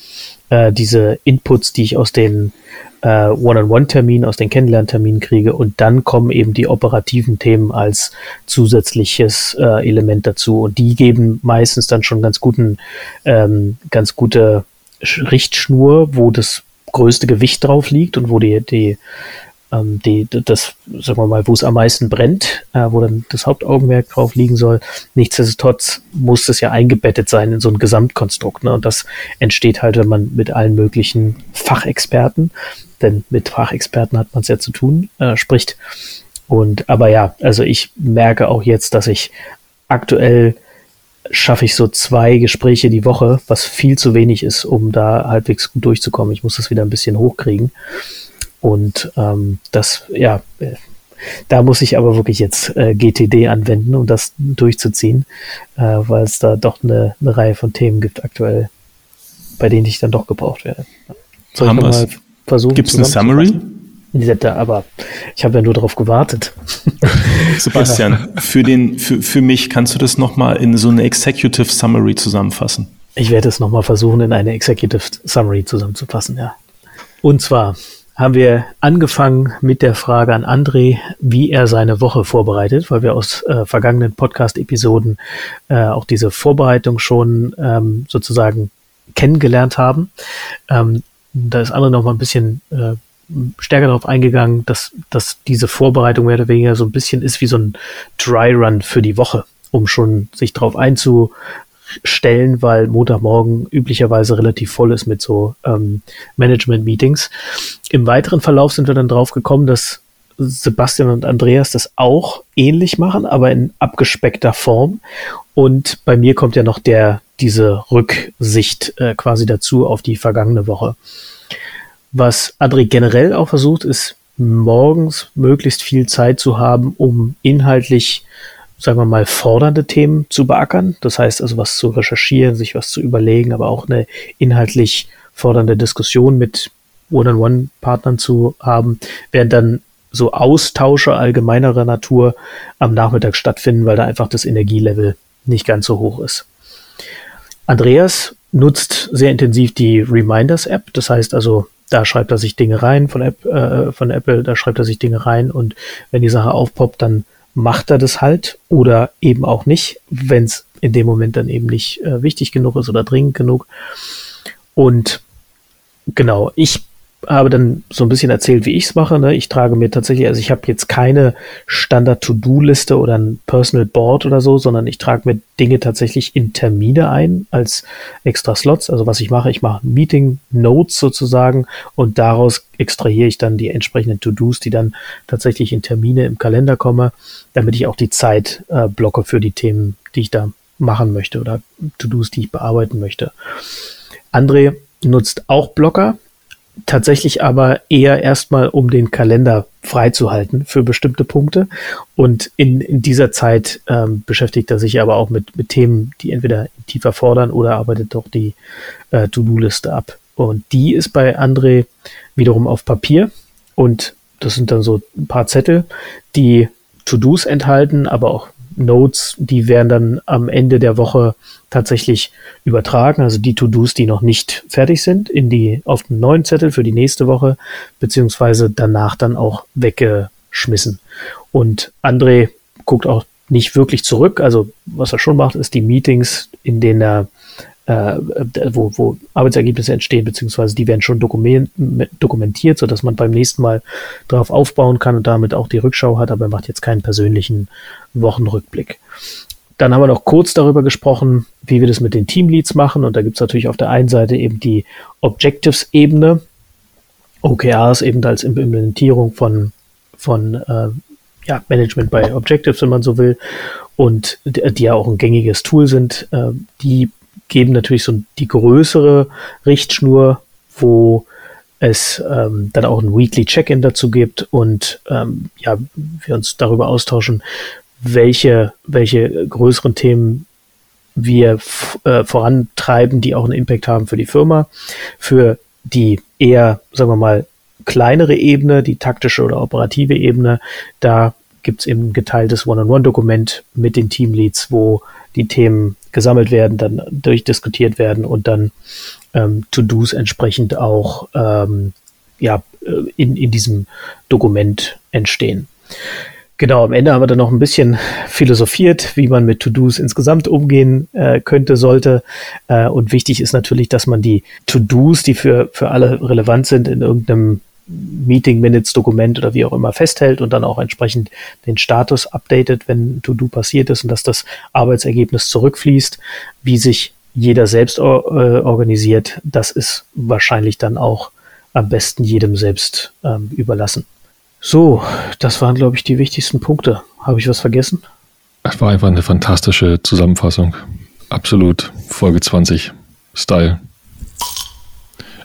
äh, diese Inputs, die ich aus den äh, One-on-One-Terminen, aus den Kennenlernterminen kriege und dann kommen eben die operativen Themen als zusätzliches äh, Element dazu und die geben meistens dann schon ganz guten, ähm, ganz gute Richtschnur, wo das größte Gewicht drauf liegt und wo die, die ähm, die, das, sagen wir mal, wo es am meisten brennt, äh, wo dann das Hauptaugenmerk drauf liegen soll. Nichtsdestotrotz muss es ja eingebettet sein in so ein Gesamtkonstrukt. Ne? Und das entsteht halt, wenn man mit allen möglichen Fachexperten, denn mit Fachexperten hat man es ja zu tun, äh, spricht. Und aber ja, also ich merke auch jetzt, dass ich aktuell schaffe ich so zwei Gespräche die Woche, was viel zu wenig ist, um da halbwegs gut durchzukommen. Ich muss das wieder ein bisschen hochkriegen. Und ähm, das, ja, äh, da muss ich aber wirklich jetzt äh, GTD anwenden, um das durchzuziehen, äh, weil es da doch eine, eine Reihe von Themen gibt aktuell, bei denen ich dann doch gebraucht werde. Soll Haben ich mal versuchen? Gibt es eine Summary? Da, aber ich habe ja nur darauf gewartet. Sebastian, für, den, für, für mich kannst du das nochmal in so eine Executive Summary zusammenfassen. Ich werde es nochmal versuchen, in eine Executive Summary zusammenzufassen, ja. Und zwar haben wir angefangen mit der Frage an André, wie er seine Woche vorbereitet, weil wir aus äh, vergangenen Podcast-Episoden äh, auch diese Vorbereitung schon ähm, sozusagen kennengelernt haben. Ähm, da ist André noch mal ein bisschen äh, stärker darauf eingegangen, dass, dass diese Vorbereitung mehr oder weniger so ein bisschen ist wie so ein Dry Run für die Woche, um schon sich darauf einzu, stellen, weil Montagmorgen üblicherweise relativ voll ist mit so ähm, Management-Meetings. Im weiteren Verlauf sind wir dann drauf gekommen, dass Sebastian und Andreas das auch ähnlich machen, aber in abgespeckter Form. Und bei mir kommt ja noch der, diese Rücksicht äh, quasi dazu auf die vergangene Woche. Was André generell auch versucht, ist morgens möglichst viel Zeit zu haben, um inhaltlich, sagen wir mal, fordernde Themen zu beackern. Das heißt also, was zu recherchieren, sich was zu überlegen, aber auch eine inhaltlich fordernde Diskussion mit One-on-One-Partnern zu haben, während dann so Austausche allgemeinerer Natur am Nachmittag stattfinden, weil da einfach das Energielevel nicht ganz so hoch ist. Andreas nutzt sehr intensiv die Reminders-App. Das heißt also, da schreibt er sich Dinge rein von, App, äh, von Apple, da schreibt er sich Dinge rein und wenn die Sache aufpoppt, dann macht er das halt oder eben auch nicht, wenn es in dem Moment dann eben nicht äh, wichtig genug ist oder dringend genug. Und genau, ich habe dann so ein bisschen erzählt, wie ich es mache. Ne? Ich trage mir tatsächlich, also ich habe jetzt keine Standard-To-Do-Liste oder ein Personal Board oder so, sondern ich trage mir Dinge tatsächlich in Termine ein als extra Slots. Also was ich mache, ich mache Meeting Notes sozusagen und daraus extrahiere ich dann die entsprechenden To-Dos, die dann tatsächlich in Termine im Kalender kommen, damit ich auch die Zeit äh, blocke für die Themen, die ich da machen möchte oder To-Dos, die ich bearbeiten möchte. André nutzt auch Blocker tatsächlich aber eher erstmal, um den Kalender freizuhalten für bestimmte Punkte. Und in, in dieser Zeit ähm, beschäftigt er sich aber auch mit, mit Themen, die entweder tiefer fordern oder arbeitet doch die äh, To-Do-Liste ab. Und die ist bei André wiederum auf Papier. Und das sind dann so ein paar Zettel, die To-Dos enthalten, aber auch Notes, die werden dann am Ende der Woche tatsächlich übertragen, also die To-Dos, die noch nicht fertig sind, in die, auf den neuen Zettel für die nächste Woche, beziehungsweise danach dann auch weggeschmissen. Und André guckt auch nicht wirklich zurück. Also was er schon macht, ist die Meetings, in denen er äh, wo, wo Arbeitsergebnisse entstehen, beziehungsweise die werden schon dokumentiert, sodass man beim nächsten Mal darauf aufbauen kann und damit auch die Rückschau hat, aber er macht jetzt keinen persönlichen Wochenrückblick. Dann haben wir noch kurz darüber gesprochen, wie wir das mit den Teamleads machen. Und da gibt es natürlich auf der einen Seite eben die Objectives-Ebene, OKRs eben als Implementierung von, von äh, ja, Management bei Objectives, wenn man so will, und die, die ja auch ein gängiges Tool sind. Äh, die geben natürlich so die größere Richtschnur, wo es ähm, dann auch ein Weekly Check-in dazu gibt und ähm, ja, wir uns darüber austauschen, welche, welche größeren Themen wir äh, vorantreiben, die auch einen Impact haben für die Firma. Für die eher, sagen wir mal, kleinere Ebene, die taktische oder operative Ebene, da gibt es eben ein geteiltes One-on-One-Dokument mit den Teamleads, wo die Themen gesammelt werden, dann durchdiskutiert werden und dann ähm, To-Dos entsprechend auch ähm, ja, äh, in, in diesem Dokument entstehen. Genau, am Ende haben wir dann noch ein bisschen philosophiert, wie man mit To-Dos insgesamt umgehen äh, könnte, sollte. Äh, und wichtig ist natürlich, dass man die To-Dos, die für, für alle relevant sind, in irgendeinem Meeting Minutes Dokument oder wie auch immer festhält und dann auch entsprechend den Status updatet, wenn To-Do passiert ist und dass das Arbeitsergebnis zurückfließt, wie sich jeder selbst or äh, organisiert, das ist wahrscheinlich dann auch am besten jedem selbst ähm, überlassen. So, das waren, glaube ich, die wichtigsten Punkte. Habe ich was vergessen? Es war einfach eine fantastische Zusammenfassung. Absolut. Folge 20. Style.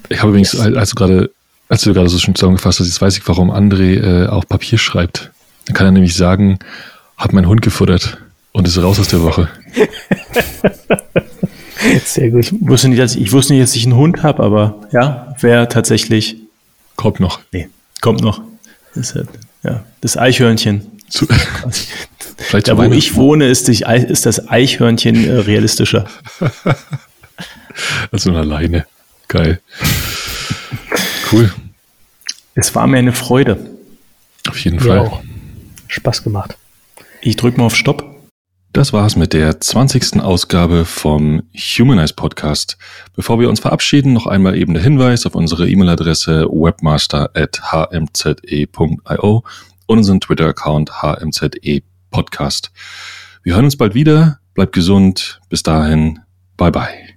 Ich habe übrigens, yes. als du gerade als du gerade so schön zusammengefasst hast, jetzt weiß ich, warum André äh, auf Papier schreibt. Dann kann er nämlich sagen, hat mein Hund gefuttert und ist raus aus der Woche. Sehr gut. Ich wusste nicht, dass ich, ich wusste nicht, dass ich einen Hund habe, aber ja, wäre tatsächlich. Kommt noch. Nee, kommt noch. Das, halt, ja, das Eichhörnchen. Zu, Vielleicht da, wo ich wohne, ist, die, ist das Eichhörnchen äh, realistischer. also alleine. Geil. Cool. Es war mir eine Freude. Auf jeden Fall. Auch. Spaß gemacht. Ich drücke mal auf Stopp. Das war's mit der 20. Ausgabe vom Humanize Podcast. Bevor wir uns verabschieden, noch einmal eben der Hinweis auf unsere E-Mail-Adresse webmaster.hmze.io und unseren Twitter-Account hmze podcast. Wir hören uns bald wieder. Bleibt gesund. Bis dahin. Bye bye.